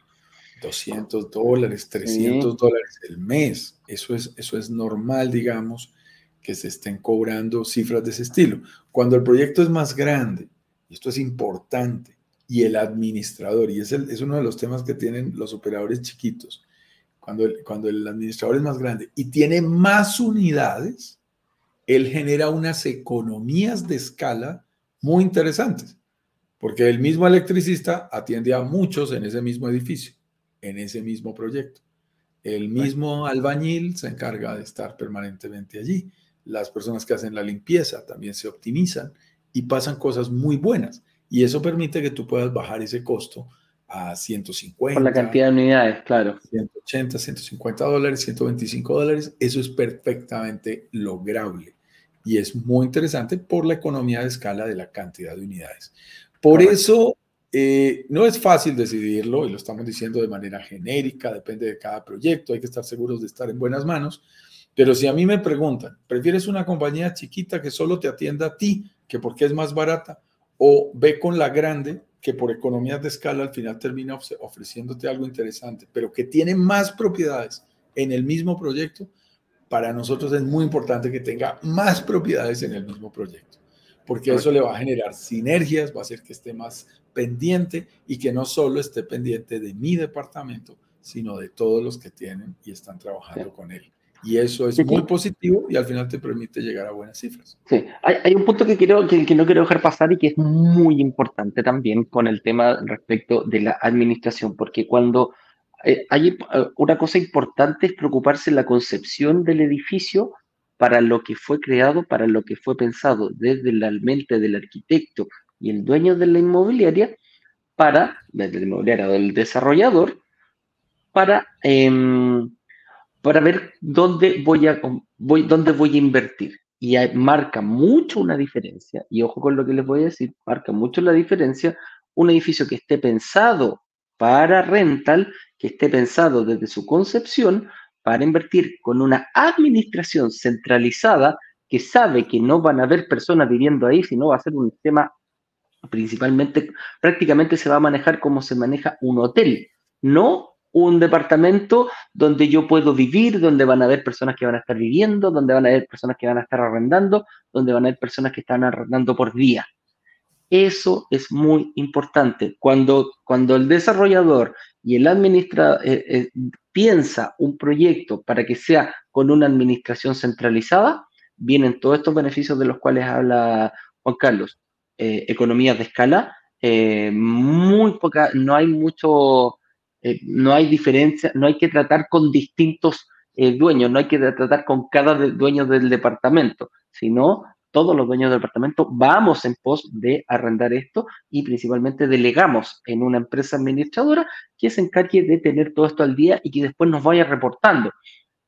200 dólares, 300 dólares el mes. Eso es, eso es normal, digamos, que se estén cobrando cifras de ese estilo. Cuando el proyecto es más grande, y esto es importante, y el administrador, y es, es uno de los temas que tienen los operadores chiquitos, cuando el, cuando el administrador es más grande y tiene más unidades, él genera unas economías de escala muy interesantes, porque el mismo electricista atiende a muchos en ese mismo edificio, en ese mismo proyecto. El mismo albañil se encarga de estar permanentemente allí. Las personas que hacen la limpieza también se optimizan y pasan cosas muy buenas. Y eso permite que tú puedas bajar ese costo a 150. Por la cantidad de unidades, claro. 180, 150 dólares, 125 dólares. Eso es perfectamente lograble. Y es muy interesante por la economía de escala de la cantidad de unidades. Por eso eh, no es fácil decidirlo y lo estamos diciendo de manera genérica, depende de cada proyecto, hay que estar seguros de estar en buenas manos. Pero si a mí me preguntan, ¿prefieres una compañía chiquita que solo te atienda a ti que porque es más barata, o ve con la grande, que por economías de escala al final termina ofreciéndote algo interesante, pero que tiene más propiedades en el mismo proyecto, para nosotros es muy importante que tenga más propiedades en el mismo proyecto, porque eso le va a generar sinergias, va a hacer que esté más pendiente y que no solo esté pendiente de mi departamento, sino de todos los que tienen y están trabajando con él. Y eso es muy positivo y al final te permite llegar a buenas cifras. Sí, hay, un punto que, quiero, que, no quiero dejar pasar y que es muy importante también con el tema respecto de la administración, porque cuando eh, hay eh, una cosa importante es preocuparse en la concepción del edificio para lo que fue creado, para lo que fue pensado desde la mente del arquitecto y el dueño de la inmobiliaria, para, desde la inmobiliaria del desarrollador, para em, para ver dónde voy a, dónde voy a invertir. Y marca mucho una diferencia, y ojo con lo que les voy a decir, marca mucho la diferencia un edificio que esté pensado para rental, que esté pensado desde su concepción para invertir con una administración centralizada que sabe que no van a haber personas viviendo ahí, sino va a ser un sistema principalmente, prácticamente se va a manejar como se maneja un hotel, no un departamento donde yo puedo vivir, donde van a haber personas que van a estar viviendo, donde van a haber personas que van a estar arrendando, donde van a haber personas que están arrendando por día. Eso es muy importante. Cuando, cuando el desarrollador y el administrador eh, eh, piensa un proyecto para que sea con una administración centralizada, vienen todos estos beneficios de los cuales habla Juan Carlos. Eh, economías de escala, muy poca, no hay mucho, eh, no hay diferencia, no hay que tratar con distintos eh, dueños, no hay que tratar con cada dueño del departamento, sino todos los dueños del departamento vamos en pos de arrendar esto y principalmente delegamos en una empresa administradora que se encargue de tener todo esto al día y que después nos vaya reportando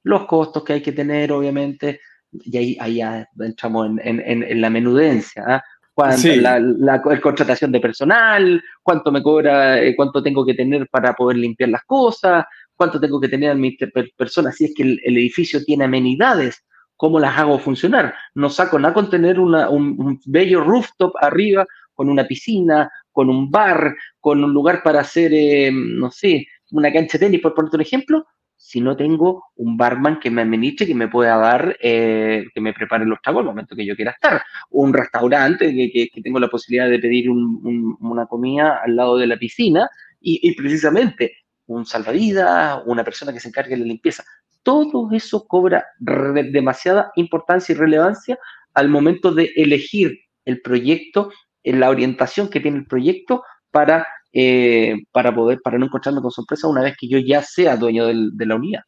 los costos que hay que tener, obviamente, y ahí, ahí ya entramos en, la menudencia. ¿Ah? la, contratación de personal, cuánto me cobra, eh, cuánto tengo que tener para poder limpiar las cosas, cuánto tengo que tener a mis personas, si es que el, edificio tiene amenidades, cómo las hago funcionar. No saco nada con tener un, bello rooftop arriba, con una piscina, con un bar, con un lugar para hacer, eh, no sé, una cancha de tenis, por ponerte un ejemplo, si no tengo un barman que me administre, que me pueda dar, eh, que me prepare los tragos al momento que yo quiera estar. Un restaurante que, que, tengo la posibilidad de pedir una comida al lado de la piscina y, precisamente un salvavidas, una persona que se encargue de la limpieza. Todo eso cobra demasiada importancia y relevancia al momento de elegir el proyecto, la orientación que tiene el proyecto para eh, para poder, para no encontrarme con sorpresa una vez que yo ya sea dueño de la unidad.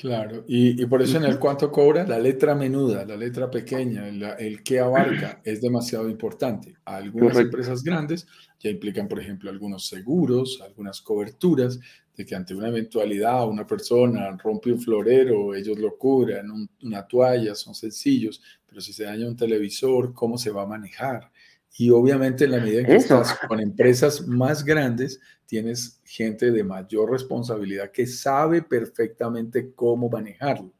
Claro, y, por eso en el cuánto cobra, la letra menuda, la letra pequeña, el, que abarca [clears throat] es demasiado importante. Algunas empresas grandes ya implican, por ejemplo, algunos seguros, algunas coberturas, de que ante una eventualidad una persona rompe un florero, ellos lo cubran, una toalla, son sencillos, pero si se daña un televisor, ¿cómo se va a manejar? Y obviamente en la medida en que estás con empresas más grandes, tienes gente de mayor responsabilidad que sabe perfectamente cómo manejarlo.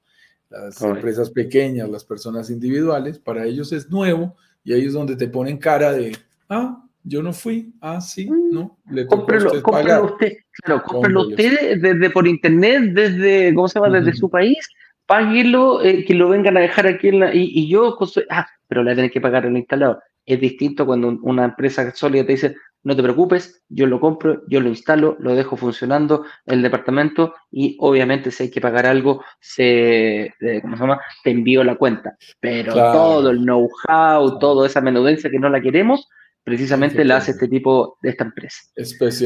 Las empresas pequeñas, las personas individuales, para ellos es nuevo y ahí es donde te ponen cara de, ah, yo no fui, ah, sí, mm. no, le toca usted pagar. Usted, claro, cómprelo usted desde por internet, desde, ¿cómo se llama? Desde su país, páguelo, eh, que lo vengan a dejar aquí en la, y, y yo, ah, pero le tienen que pagar el instalador es distinto cuando una empresa sólida te dice, no te preocupes, yo lo compro, yo lo instalo, lo dejo funcionando el departamento y obviamente si hay que pagar algo, se, eh, ¿cómo se llama? Te envío la cuenta. Pero todo el know-how, toda esa menudencia que no la queremos, precisamente la hace este tipo de esta empresa.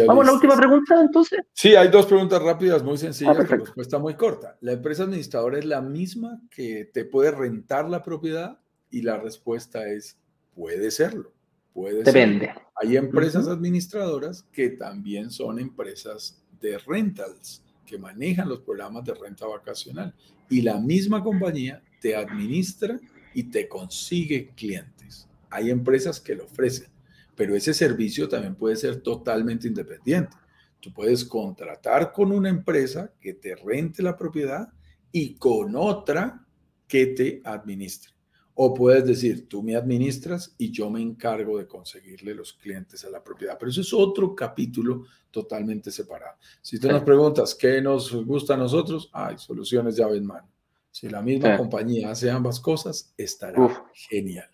Vamos a la última pregunta entonces. Sí, hay dos preguntas rápidas, muy sencillas, ah, respuesta muy corta. ¿La empresa administradora es la misma que te puede rentar la propiedad? Y la respuesta es Puede serlo, puede Depende. Hay empresas administradoras que también son empresas de rentals, que manejan los programas de renta vacacional. Y la misma compañía te administra y te consigue clientes. Hay empresas que lo ofrecen, pero ese servicio también puede ser totalmente independiente. Tú puedes contratar con una empresa que te rente la propiedad y con otra que te administre. O puedes decir, tú me administras y yo me encargo de conseguirle los clientes a la propiedad. Pero eso es otro capítulo totalmente separado. Si tú nos preguntas qué nos gusta a nosotros, hay soluciones llave en mano. Si la misma compañía hace ambas cosas, estará genial.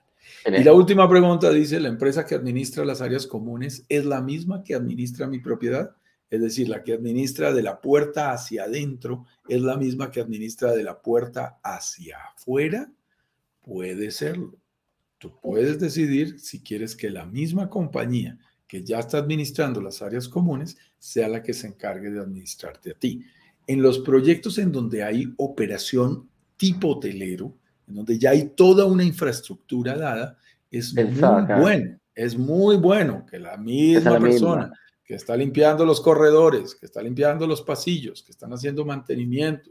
Y la última pregunta dice, ¿la empresa que administra las áreas comunes es la misma que administra mi propiedad? Es decir, la que administra de la puerta hacia adentro es la misma que administra de la puerta hacia afuera. Puede serlo. Tú puedes decidir si quieres que la misma compañía que ya está administrando las áreas comunes sea la que se encargue de administrarte a ti. En los proyectos en donde hay operación tipo hotelero, en donde ya hay toda una infraestructura dada, es muy bueno, es muy bueno que la misma persona que está limpiando los corredores, que está limpiando los pasillos, que están haciendo mantenimiento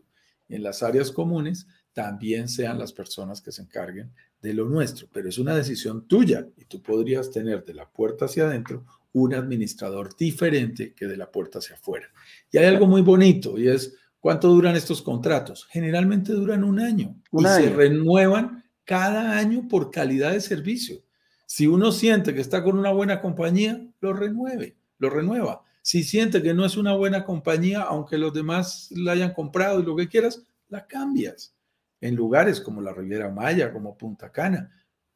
en las áreas comunes, también sean las personas que se encarguen de lo nuestro. Pero es una decisión tuya y tú podrías tener de la puerta hacia adentro un administrador diferente que de la puerta hacia afuera. Y hay algo muy bonito y es cuánto duran estos contratos. Generalmente duran un año y se renuevan cada año por calidad de servicio. Si uno siente que está con una buena compañía, lo renueve, lo renueva. Si siente que no es una buena compañía, aunque los demás la hayan comprado y lo que quieras, la cambias. En lugares como la Riviera Maya, como Punta Cana,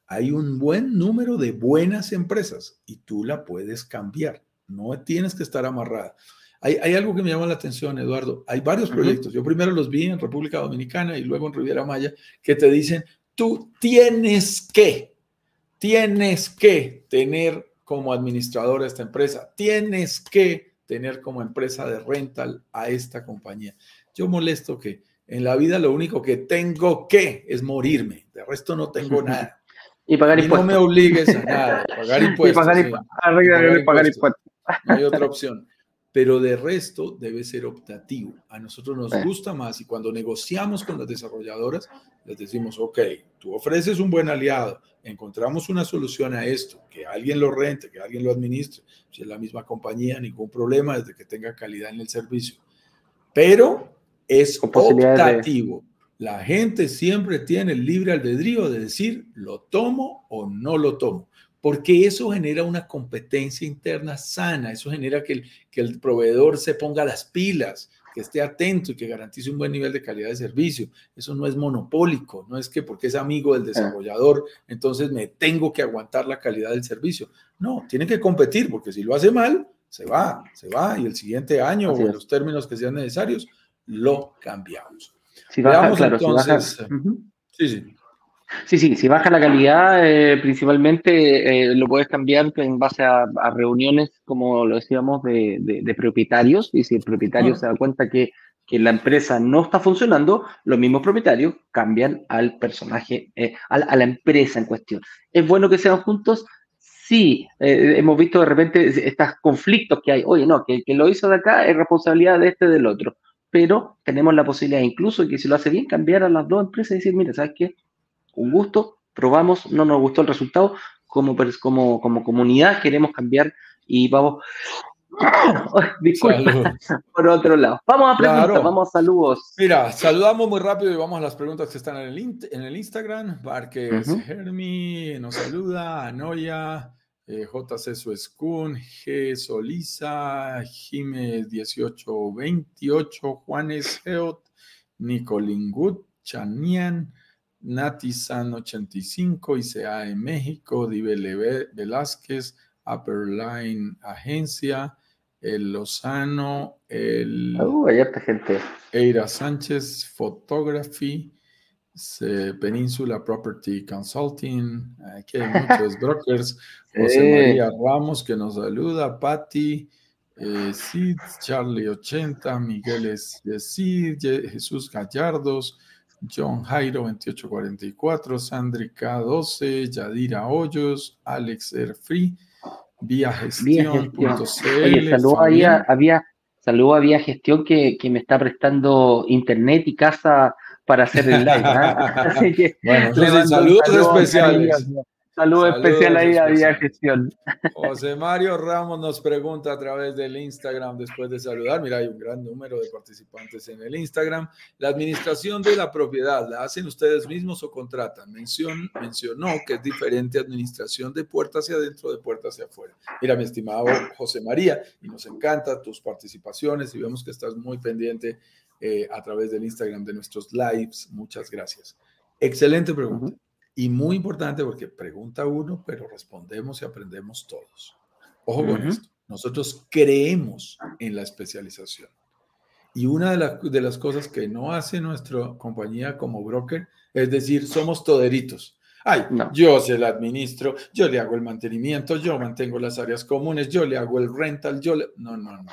hay un buen número de buenas empresas y tú la puedes cambiar. No tienes que estar amarrada. Hay, algo que me llama la atención, Eduardo. Hay varios proyectos. Yo primero los vi en República Dominicana y luego en Riviera Maya que te dicen, tú tienes que, tienes que tener como administrador a esta empresa, tienes que tener como empresa de rental a esta compañía. Yo molesto que en la vida lo único que tengo que es morirme, de resto no tengo [laughs] nada. Y pagar impuestos. no me obligues a nada, [laughs] pagar impuestos. y pagar, impuestos. No hay otra [laughs] opción. Pero de resto debe ser optativo. A nosotros nos gusta más y cuando negociamos con las desarrolladoras, les decimos, ok, tú ofreces un buen aliado, encontramos una solución a esto, que alguien lo rente, que alguien lo administre, si es la misma compañía, ningún problema desde que tenga calidad en el servicio. Pero es optativo. La gente siempre tiene el libre albedrío de decir, lo tomo o no lo tomo, porque eso genera una competencia interna sana, eso genera que el, que el proveedor se ponga las pilas, que esté atento y que garantice un buen nivel de calidad de servicio. Eso no es monopólico, no es que porque es amigo del desarrollador, entonces me tengo que aguantar la calidad del servicio. No, tiene que competir, porque si lo hace mal, se va, se va, y el siguiente año o en los términos que sean necesarios, lo cambiamos. Si baja, claro, si baja, sí, sí. Sí, sí, si baja la calidad, eh, principalmente eh, lo puedes cambiar en base a, reuniones, como lo decíamos, de, propietarios. Y si el propietario ah. se da cuenta que, la empresa no está funcionando, los mismos propietarios cambian al personaje, eh, a, la empresa en cuestión. ¿Es bueno que sean juntos? Sí, hemos visto de repente estos conflictos que hay. Oye, no, que el que lo hizo de acá es responsabilidad de este del otro pero tenemos la posibilidad incluso que si lo hace bien, cambiar a las dos empresas y decir, mira, ¿sabes qué? Un gusto, probamos, no nos gustó el resultado, como, como, como comunidad queremos cambiar y vamos... [coughs] Disculpa, [laughs] por otro lado. Vamos a preguntar, vamos a saludos. Mira, saludamos muy rápido y vamos a las preguntas que están en el, en el Instagram. Barques Hermi nos saluda, Anoya, eh, JC Suescun, G. Solisa, Jiménez 1828, Juanes Geot, Nicolingut, Chanian, Natizan 85, ICA en México, Dive Velázquez, Upper Line Agencia, el Lozano, el uh, gente. Eira Sánchez, Photography, Península Property Consulting, aquí hay [laughs] muchos brokers, José María Ramos que nos saluda, Patti, eh, Sid, Charlie 80, Miguel Sid, Jesús Gallardos, John Jairo 2844, Sandrica 12, Yadira Hoyos, Alex Erfree, Vía Gestión.cl. Saludo había, saludo a Vía Gestión que, que me está prestando internet y casa para hacer el live. ¿ah? [laughs] bueno, saludos especiales. Saludo especial ahí a Vía Gestión. José Mario Ramos nos pregunta a través del Instagram después de saludar. Mira, hay un gran número de participantes en el Instagram. La administración de la propiedad, ¿la hacen ustedes mismos o contratan? Mención, mencionó que es diferente administración de puertas hacia adentro, de puertas hacia afuera. Mira, mi estimado José María, y nos encanta tus participaciones y vemos que estás muy pendiente eh, a través del Instagram de nuestros lives. Muchas gracias. Excelente pregunta. Y muy importante porque pregunta uno, pero respondemos y aprendemos todos. Ojo con esto. Nosotros creemos en la especialización. Y una de, de, las cosas que no hace nuestra compañía como broker es decir, somos toderitos. Ay, yo se la administro, yo le hago el mantenimiento, yo mantengo las áreas comunes, yo le hago el rental, yo le... No, no, no.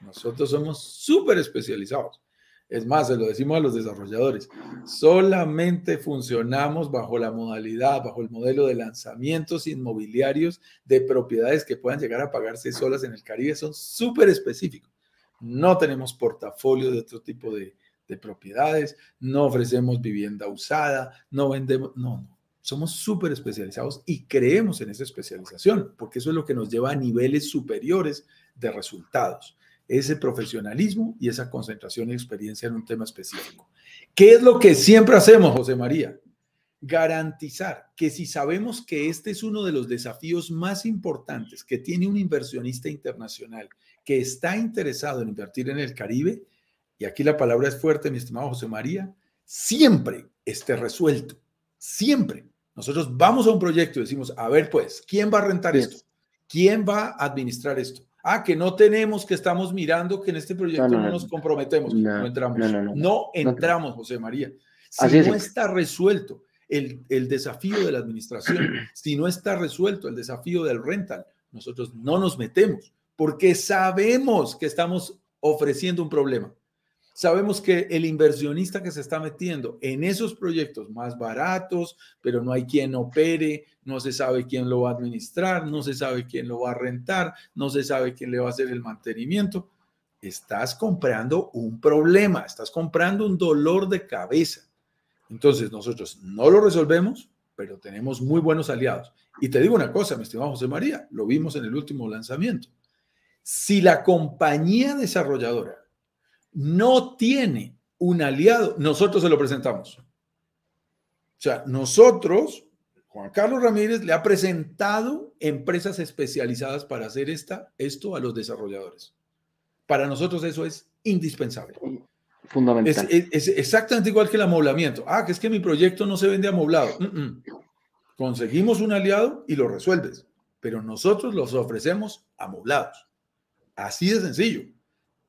Nosotros somos súper especializados. Es más, se lo decimos a los desarrolladores, solamente funcionamos bajo la modalidad, bajo el modelo de lanzamientos inmobiliarios de propiedades que puedan llegar a pagarse solas en el Caribe. Son súper específicos. No tenemos portafolio de otro tipo de, de propiedades, no ofrecemos vivienda usada, no vendemos, no, no. Somos súper especializados y creemos en esa especialización, porque eso es lo que nos lleva a niveles superiores de resultados ese profesionalismo y esa concentración y experiencia en un tema específico. ¿Qué es lo que siempre hacemos, José María? Garantizar que si sabemos que este es uno de los desafíos más importantes que tiene un inversionista internacional que está interesado en invertir en el Caribe, y aquí la palabra es fuerte, mi estimado José María, siempre esté resuelto, siempre. Nosotros vamos a un proyecto y decimos, a ver pues, ¿quién va a rentar esto? ¿Quién va a administrar esto? Ah, que no tenemos, que estamos mirando, que en este proyecto no, nos comprometemos. No, entramos. No, entramos, José María. Si no está resuelto el, el desafío de la administración, [clears throat] si no está resuelto el desafío del rental, nosotros no nos metemos porque sabemos que estamos ofreciendo un problema. Sabemos que el inversionista que se está metiendo en esos proyectos más baratos, pero no hay quien opere, no se sabe quién lo va a administrar, no se sabe quién lo va a rentar, no se sabe quién le va a hacer el mantenimiento. Estás comprando un problema, estás comprando un dolor de cabeza. Entonces nosotros no lo resolvemos, pero tenemos muy buenos aliados. Y te digo una cosa, mi estimado José María, lo vimos en el último lanzamiento. Si la compañía desarrolladora no tiene un aliado, nosotros se lo presentamos. O sea, nosotros, Juan Carlos Ramírez le ha presentado empresas especializadas para hacer esta, esto a los desarrolladores. Para nosotros eso es indispensable. Fundamental. Es, exactamente igual que el amoblamiento. Ah, que es que mi proyecto no se vende amoblado. Conseguimos un aliado y lo resuelves, pero nosotros los ofrecemos amoblados. Así de sencillo.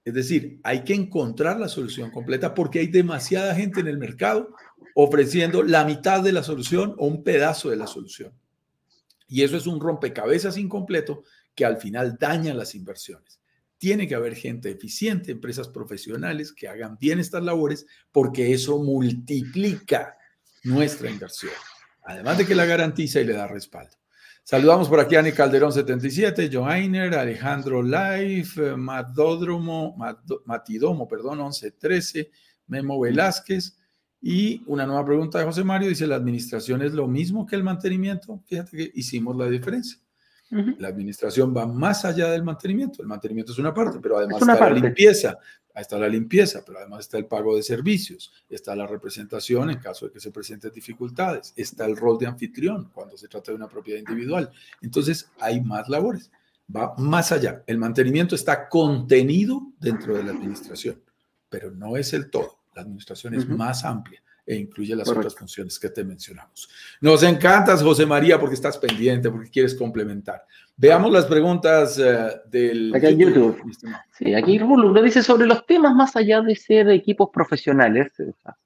Es decir, hay que encontrar la solución completa porque hay demasiada gente en el mercado ofreciendo la mitad de la solución o un pedazo de la solución. Y eso es un rompecabezas incompleto que al final daña las inversiones. Tiene que haber gente eficiente, empresas profesionales que hagan bien estas labores porque eso multiplica nuestra inversión. Además de que la garantiza y le da respaldo. Saludamos por aquí a Ani Calderón 77, Joainer, Alejandro Life, eh, Matidómo, perdón, 1113, Memo Velázquez. Y una nueva pregunta de José Mario, dice, ¿la administración es lo mismo que el mantenimiento? Fíjate que hicimos la diferencia. La administración va más allá del mantenimiento. El mantenimiento es una parte, pero además está la limpieza, Ahí está la limpieza, pero además está el pago de servicios, está la representación en caso de que se presenten dificultades, está el rol de anfitrión cuando se trata de una propiedad individual. Entonces, hay más labores. Va más allá. El mantenimiento está contenido dentro de la administración, pero no es el todo. La administración es más amplia e incluye las otras funciones que te mencionamos. Nos encantas, José María, porque estás pendiente, porque quieres complementar. Veamos las preguntas uh, del Acá YouTube. Sí, aquí Rulo nos dice sobre los temas más allá de ser equipos profesionales,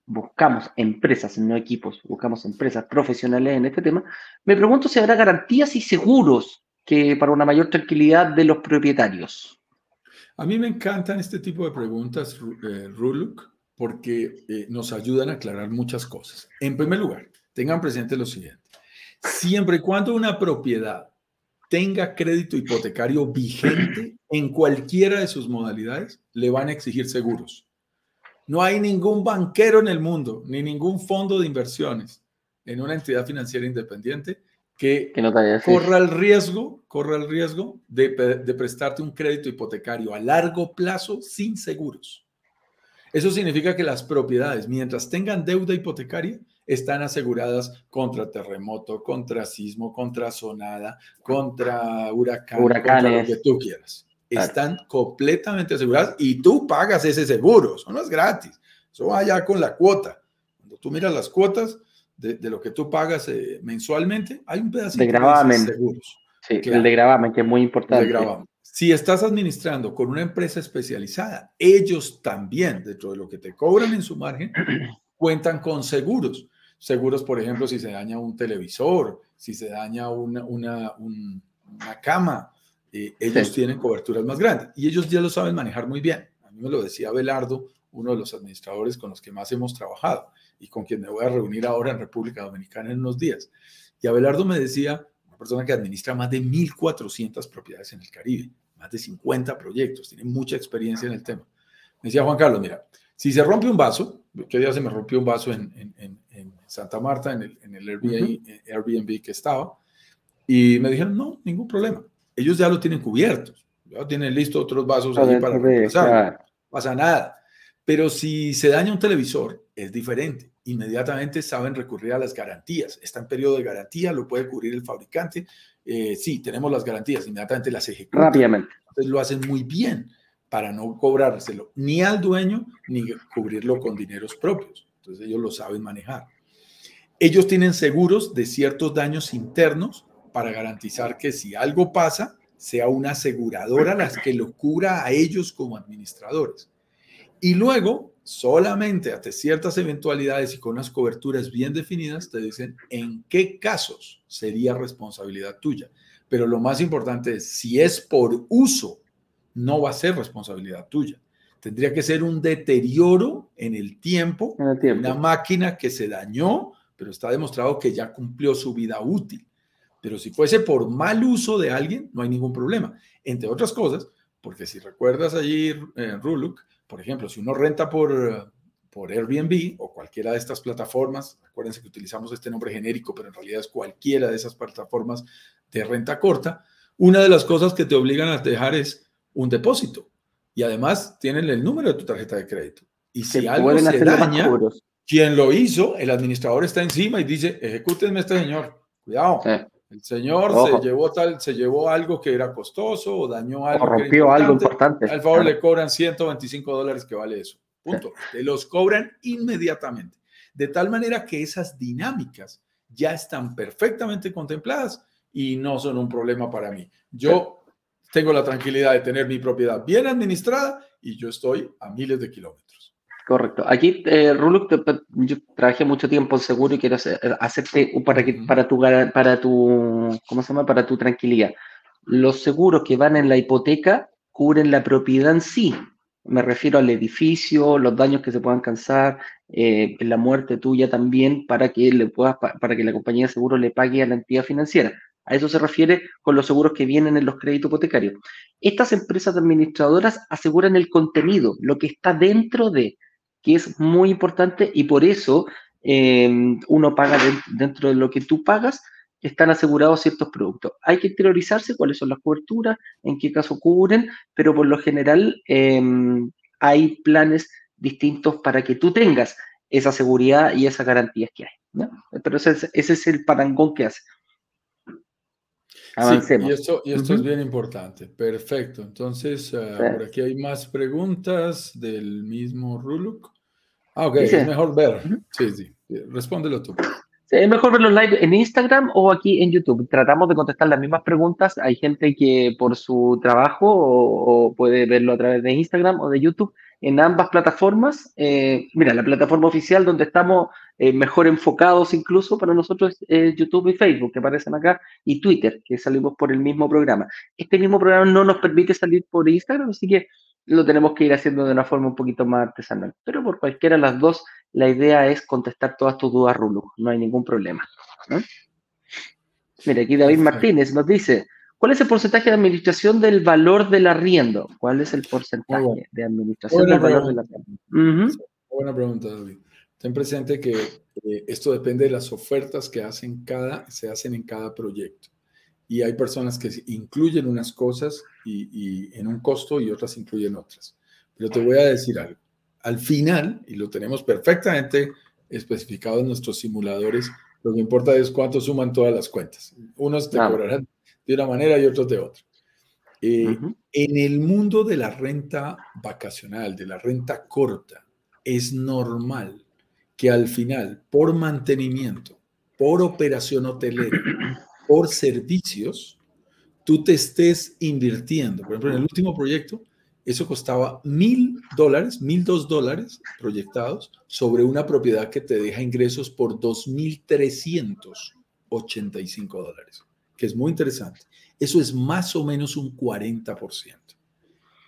buscamos empresas, no equipos, buscamos empresas profesionales en este tema. Me pregunto si habrá garantías y seguros que para una mayor tranquilidad de los propietarios. A mí me encantan este tipo de preguntas, eh, Ruluk, porque eh, nos ayudan a aclarar muchas cosas. En primer lugar, tengan presente lo siguiente. Siempre y cuando una propiedad tenga crédito hipotecario vigente en cualquiera de sus modalidades, le van a exigir seguros. No hay ningún banquero en el mundo, ni ningún fondo de inversiones en una entidad financiera independiente que, corra el riesgo, corra el riesgo de, de prestarte un crédito hipotecario a largo plazo sin seguros. Eso significa que las propiedades, mientras tengan deuda hipotecaria, están aseguradas contra terremoto, contra sismo, contra sonada, contra huracán, Huracanes. contra lo que tú quieras. Están completamente aseguradas y tú pagas ese seguro. Eso no es gratis. Eso va allá con la cuota. Cuando tú miras las cuotas de, lo que tú pagas eh, mensualmente, hay un pedacito de, de seguros. Sí, el de gravamen, que es muy importante. Si estás administrando con una empresa especializada, ellos también, dentro de lo que te cobran en su margen, [clears throat] cuentan con seguros. Seguros, por ejemplo, si se daña un televisor, si se daña una, una, una cama, eh, ellos tienen coberturas más grandes y ellos ya lo saben manejar muy bien. A mí me lo decía Belardo, uno de los administradores con los que más hemos trabajado y con quien me voy a reunir ahora en República Dominicana en unos días. Y Abelardo me decía, una persona que administra más de 1.400 propiedades en el Caribe, más de 50 proyectos, tiene mucha experiencia en el tema. Me decía Juan Carlos, mira, si se rompe un vaso, que día se me rompió un vaso en, en, en Santa Marta, en el, en el Airbnb, Airbnb que estaba, y me dijeron, no, ningún problema ellos ya lo tienen cubiertos, ya tienen listo otros vasos ahí para reemplazar, no pasa nada. Pero si se daña un televisor, es diferente. Inmediatamente saben recurrir a las garantías. Está en periodo de garantía, lo puede cubrir el fabricante. Eh, sí, tenemos las garantías, inmediatamente las ejecutan. Rápidamente. Entonces lo hacen muy bien para no cobrárselo ni al dueño ni cubrirlo con dineros propios. Entonces ellos lo saben manejar. Ellos tienen seguros de ciertos daños internos para garantizar que si algo pasa, sea una aseguradora la que lo cubra a ellos como administradores. Y luego, solamente ante ciertas eventualidades y con unas coberturas bien definidas, te dicen en qué casos sería responsabilidad tuya. Pero lo más importante es, si es por uso, no va a ser responsabilidad tuya. Tendría que ser un deterioro en el tiempo, en el tiempo. una máquina que se dañó, pero está demostrado que ya cumplió su vida útil. Pero si fuese por mal uso de alguien, no hay ningún problema. Entre otras cosas, porque si recuerdas allí, en eh, Ruluk, por ejemplo, si uno renta por, por Airbnb o cualquiera de estas plataformas, acuérdense que utilizamos este nombre genérico, pero en realidad es cualquiera de esas plataformas de renta corta, una de las cosas que te obligan a dejar es un depósito. Y además tienen el número de tu tarjeta de crédito. Y si algo se daña, quien lo hizo, el administrador está encima y dice, ejecútenme este señor. Cuidado. El señor se llevó tal, se llevó algo que era costoso o dañó algo. O rompió algo importante. Al favor le cobran 125 dólares que vale eso. Punto. Te los cobran inmediatamente. De tal manera que esas dinámicas ya están perfectamente contempladas y no son un problema para mí. Yo tengo la tranquilidad de tener mi propiedad bien administrada y yo estoy a miles de kilómetros. Correcto. Aquí, eh, Ruluk, yo trabajé mucho tiempo en seguro y quiero hacerte para, que, para, tu, para tu, ¿cómo se llama? Para tu tranquilidad. Los seguros que van en la hipoteca cubren la propiedad en sí. Me refiero al edificio, los daños que se puedan causar, eh, la muerte tuya también, para que le puedas, para que la compañía de seguro le pague a la entidad financiera. A eso se refiere con los seguros que vienen en los créditos hipotecarios. Estas empresas administradoras aseguran el contenido, lo que está dentro de, que es muy importante y por eso em, uno paga dentro de lo que tú pagas, están asegurados ciertos productos. Hay que interiorizarse cuáles son las coberturas, en qué caso cubren, pero por lo general em, hay planes distintos para que tú tengas esa seguridad y esas garantías que hay. Pero ese es, el parangón que hace. Avancemos. y esto, y esto es bien importante. Perfecto. Entonces, uh, por aquí hay más preguntas del mismo Ruluk. Ah, ok, es mejor ver. Sí, sí. Respóndelo tú. Es mejor verlo live en Instagram o aquí en YouTube. Tratamos de contestar las mismas preguntas. Hay gente que por su trabajo o, puede verlo a través de Instagram o de YouTube en ambas plataformas. Eh, mira, la plataforma oficial donde estamos eh, mejor enfocados incluso para nosotros es YouTube y Facebook, que aparecen acá, y Twitter, que salimos por el mismo programa. Este mismo programa no nos permite salir por Instagram, así que lo tenemos que ir haciendo de una forma un poquito más artesanal. Pero por cualquiera de las dos, la idea es contestar todas tus dudas, Rulo. No hay ningún problema. Mira, aquí David Martínez nos dice, ¿cuál es el porcentaje de administración del valor del arriendo? ¿Cuál es el porcentaje de administración del valor del arriendo? Buena pregunta, David. Ten presente que eh, esto depende de las ofertas que hacen cada, se hacen en cada proyecto y hay personas que incluyen unas cosas y, en un costo y otras incluyen otras. Pero te voy a decir algo. Al final, y lo tenemos perfectamente especificado en nuestros simuladores, lo que importa es cuánto suman todas las cuentas. Unos te cobrarán de una manera y otros de otra. Eh, en el mundo de la renta vacacional, de la renta corta, es normal que al final, por mantenimiento, por operación hotelera, por servicios, tú te estés invirtiendo. Por ejemplo, en el último proyecto, eso costaba mil dólares, mil dos dólares proyectados sobre una propiedad que te deja ingresos por dos mil trescientos ochenta y cinco dólares, que es muy interesante. Eso es más o menos un 40%.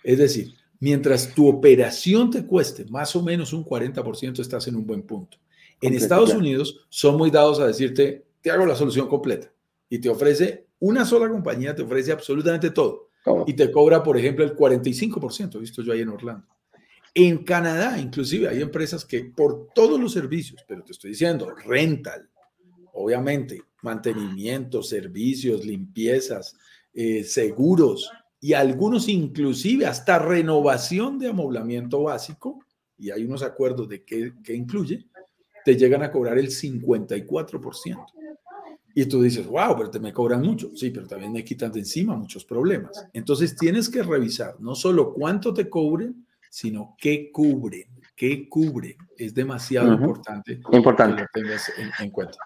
Es decir, mientras tu operación te cueste más o menos un 40%, estás en un buen punto. En Estados Unidos son muy dados a decirte, te hago la solución completa y te ofrece, una sola compañía te ofrece absolutamente todo y te cobra, por ejemplo, el 45%, visto yo ahí en Orlando. En Canadá, inclusive, hay empresas que por todos los servicios, pero te estoy diciendo, rental, obviamente, mantenimiento, servicios, limpiezas, eh, seguros y algunos inclusive hasta renovación de amoblamiento básico, y hay unos acuerdos de qué, qué incluye, te llegan a cobrar el 54%. Y tú dices, wow, pero te me cobran mucho. Sí, pero también me quitan de encima muchos problemas. Entonces tienes que revisar no solo cuánto te cobren, sino qué cubren. ¿Qué cubre? Es demasiado importante, importante, que lo tengas en, cuenta.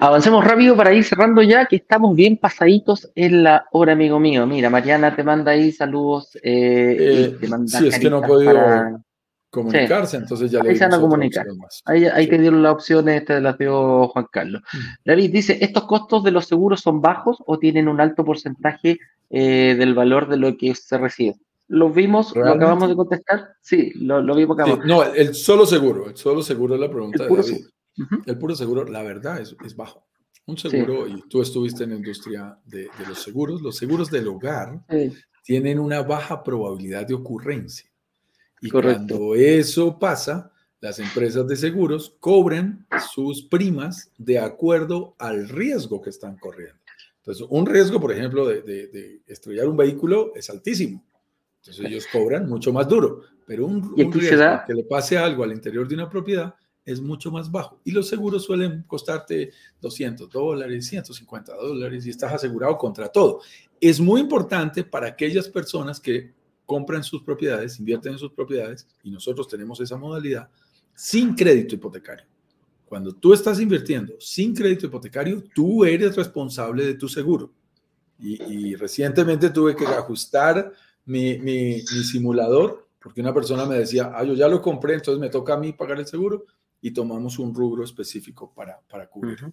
Avancemos rápido para ir cerrando ya, que estamos bien pasaditos en la hora, amigo mío. Mira, Mariana te manda ahí saludos. Eh, eh, te manda sí, es que no he podido comunicarse, entonces ya le Ahí se van a comunicar. Ahí, ahí te dieron las opciones, te las dio Juan Carlos. Mm. David dice, ¿estos costos de los seguros son bajos o tienen un alto porcentaje eh, del valor de lo que se recibe? ¿Lo vimos? ¿Lo acabamos de contestar? Sí, lo, lo vimos. Sí, no, el solo seguro, el solo seguro es la pregunta de David. El puro seguro, la verdad, es, es bajo. Un seguro, y tú estuviste en la industria de, de los seguros, los seguros del hogar tienen una baja probabilidad de ocurrencia. Y cuando eso pasa, las empresas de seguros cobran sus primas de acuerdo al riesgo que están corriendo. Entonces, un riesgo, por ejemplo, de, estrellar un vehículo es altísimo. Entonces, ellos cobran mucho más duro. Pero un, riesgo que le pase algo al interior de una propiedad es mucho más bajo. Y los seguros suelen costarte 200 dólares, 150 dólares y estás asegurado contra todo. Es muy importante para aquellas personas que compran sus propiedades, invierten en sus propiedades y nosotros tenemos esa modalidad sin crédito hipotecario. Cuando tú estás invirtiendo sin crédito hipotecario, tú eres responsable de tu seguro. Y, recientemente tuve que ajustar mi, mi, simulador porque una persona me decía, ah, yo ya lo compré, entonces me toca a mí pagar el seguro y tomamos un rubro específico para, para cubrirlo.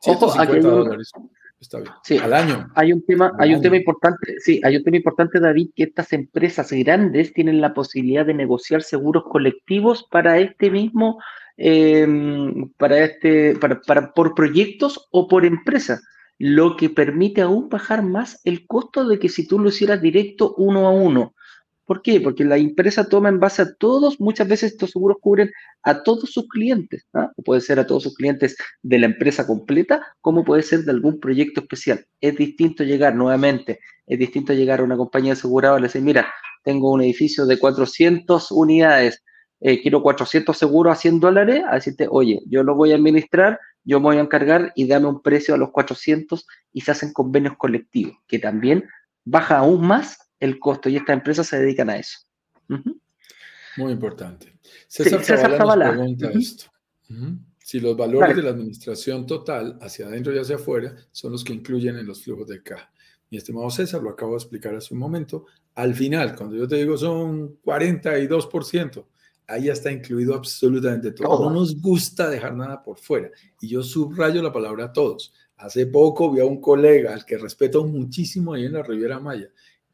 150 dólares. Está bien. Sí, al año. Hay un tema, hay un tema importante, sí, hay un tema importante, David, que estas empresas grandes tienen la posibilidad de negociar seguros colectivos para este mismo, em, para este, para, para, por proyectos o por empresas, lo que permite aún bajar más el costo de que si tú lo hicieras directo uno a uno. ¿Por qué? Porque la empresa toma en base a todos, muchas veces estos seguros cubren a todos sus clientes, ¿ah? o puede ser a todos sus clientes de la empresa completa, como puede ser de algún proyecto especial. Es distinto llegar, nuevamente, es distinto llegar a una compañía aseguradora y decir, mira, tengo un edificio de 400 unidades, eh, quiero 400 seguros a 100 dólares, a decirte, oye, yo lo voy a administrar, yo me voy a encargar y dame un precio a los 400 y se hacen convenios colectivos, que también baja aún más el costo y estas empresas se dedican a eso. Muy importante. César, Zavala, pregunta esto. Si los valores de la administración total, hacia adentro y hacia afuera, son los que incluyen en los flujos de caja. Mi estimado César, lo acabo de explicar hace un momento. Al final, cuando yo te digo son 42%, ahí ya está incluido absolutamente todo. No nos gusta dejar nada por fuera. Y yo subrayo la palabra todos. Hace poco vi a un colega al que respeto muchísimo ahí en la Riviera Maya,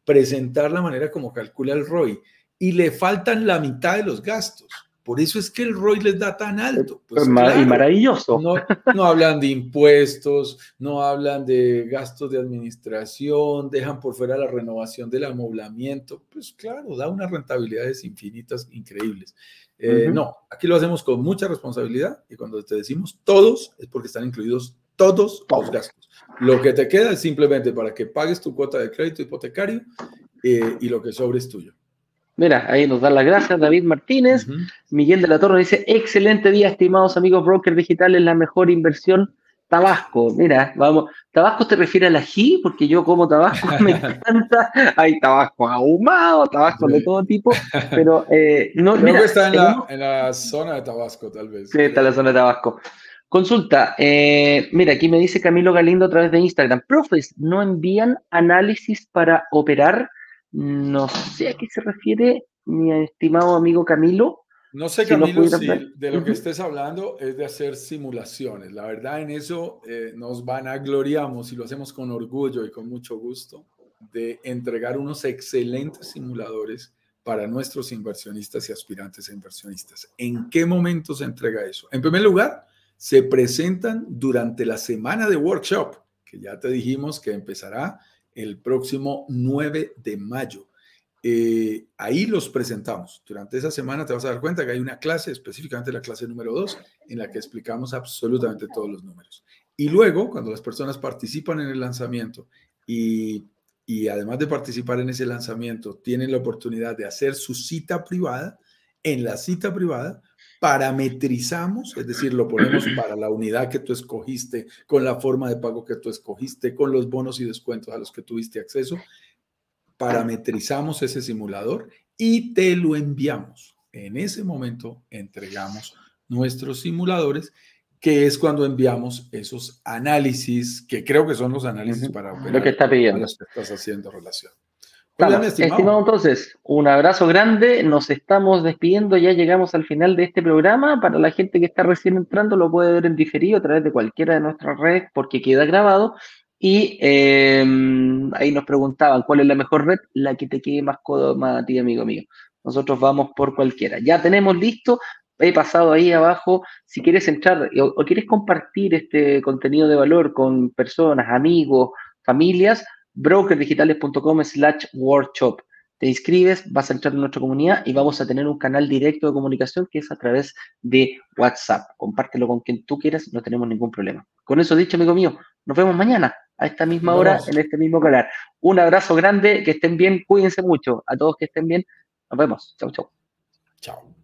presentar la manera como calcula el ROI y le faltan la mitad de los gastos. Por eso es que el ROI les da tan alto. Pues, y maravilloso. No, no, hablan de impuestos, no hablan de gastos de administración, dejan por fuera la renovación del amoblamiento. Pues claro, da unas rentabilidades infinitas, increíbles. Eh, no, aquí lo hacemos con mucha responsabilidad y cuando te decimos todos es porque están incluidos todos los gastos. Lo que te queda es simplemente para que pagues tu cuota de crédito hipotecario eh, y lo que sobre es tuyo. Mira, ahí nos dan las gracias David Martínez. Miguel de la Torre dice, excelente día, estimados amigos broker digitales, la mejor inversión Tabasco. Mira, vamos, Tabasco te refiere al ají, porque yo como Tabasco, me [laughs] encanta. Hay Tabasco ahumado, Tabasco de todo tipo, pero eh, no. Creo que está en, la, en, la, zona de Tabasco, tal vez. Sí, está en la zona de Tabasco. Consulta, eh, mira, aquí me dice Camilo Galindo a través de Instagram. Profes, ¿no envían análisis para operar? No sé a qué se refiere mi estimado amigo Camilo. No sé, Camilo, si de lo que estés hablando es de hacer simulaciones. La verdad, en eso eh, nos vanagloriamos y lo hacemos con orgullo y con mucho gusto de entregar unos excelentes simuladores para nuestros inversionistas y aspirantes a inversionistas. ¿En qué momento se entrega eso? En primer lugar, se presentan durante la semana de workshop, que ya te dijimos que empezará el próximo 9 de mayo. Eh, ahí los presentamos. Durante esa semana te vas a dar cuenta que hay una clase, específicamente la clase número 2, en la que explicamos absolutamente todos los números. Y luego, cuando las personas participan en el lanzamiento y, y además de participar en ese lanzamiento, tienen la oportunidad de hacer su cita privada, en la cita privada parametrizamos, es decir, lo ponemos [clears throat] para la unidad que tú escogiste, con la forma de pago que tú escogiste, con los bonos y descuentos a los que tuviste acceso, parametrizamos ese simulador y te lo enviamos. En ese momento entregamos nuestros simuladores, que es cuando enviamos esos análisis, que creo que son los análisis para operar, lo que está pidiendo. los que estás haciendo relación estimado. entonces, un abrazo grande. Nos estamos despidiendo. Ya llegamos al final de este programa. Para la gente que está recién entrando, lo puede ver en diferido a través de cualquiera de nuestras redes porque queda grabado. Y em, ahí nos preguntaban cuál es la mejor red, la que te quede más cómoda a ti, amigo mío. Nosotros vamos por cualquiera. Ya tenemos listo. He pasado ahí abajo. Si quieres entrar o, o quieres compartir este contenido de valor con personas, amigos, familias, brokerdigitales.com slash workshop. Te inscribes, vas a entrar en nuestra comunidad y vamos a tener un canal directo de comunicación que es a través de WhatsApp. Compártelo con quien tú quieras, no tenemos ningún problema. Con eso dicho, amigo mío, nos vemos mañana a esta misma hora en este mismo canal. Un abrazo grande, que estén bien, cuídense mucho. A todos que estén bien, nos vemos. Chau, chau. Chao.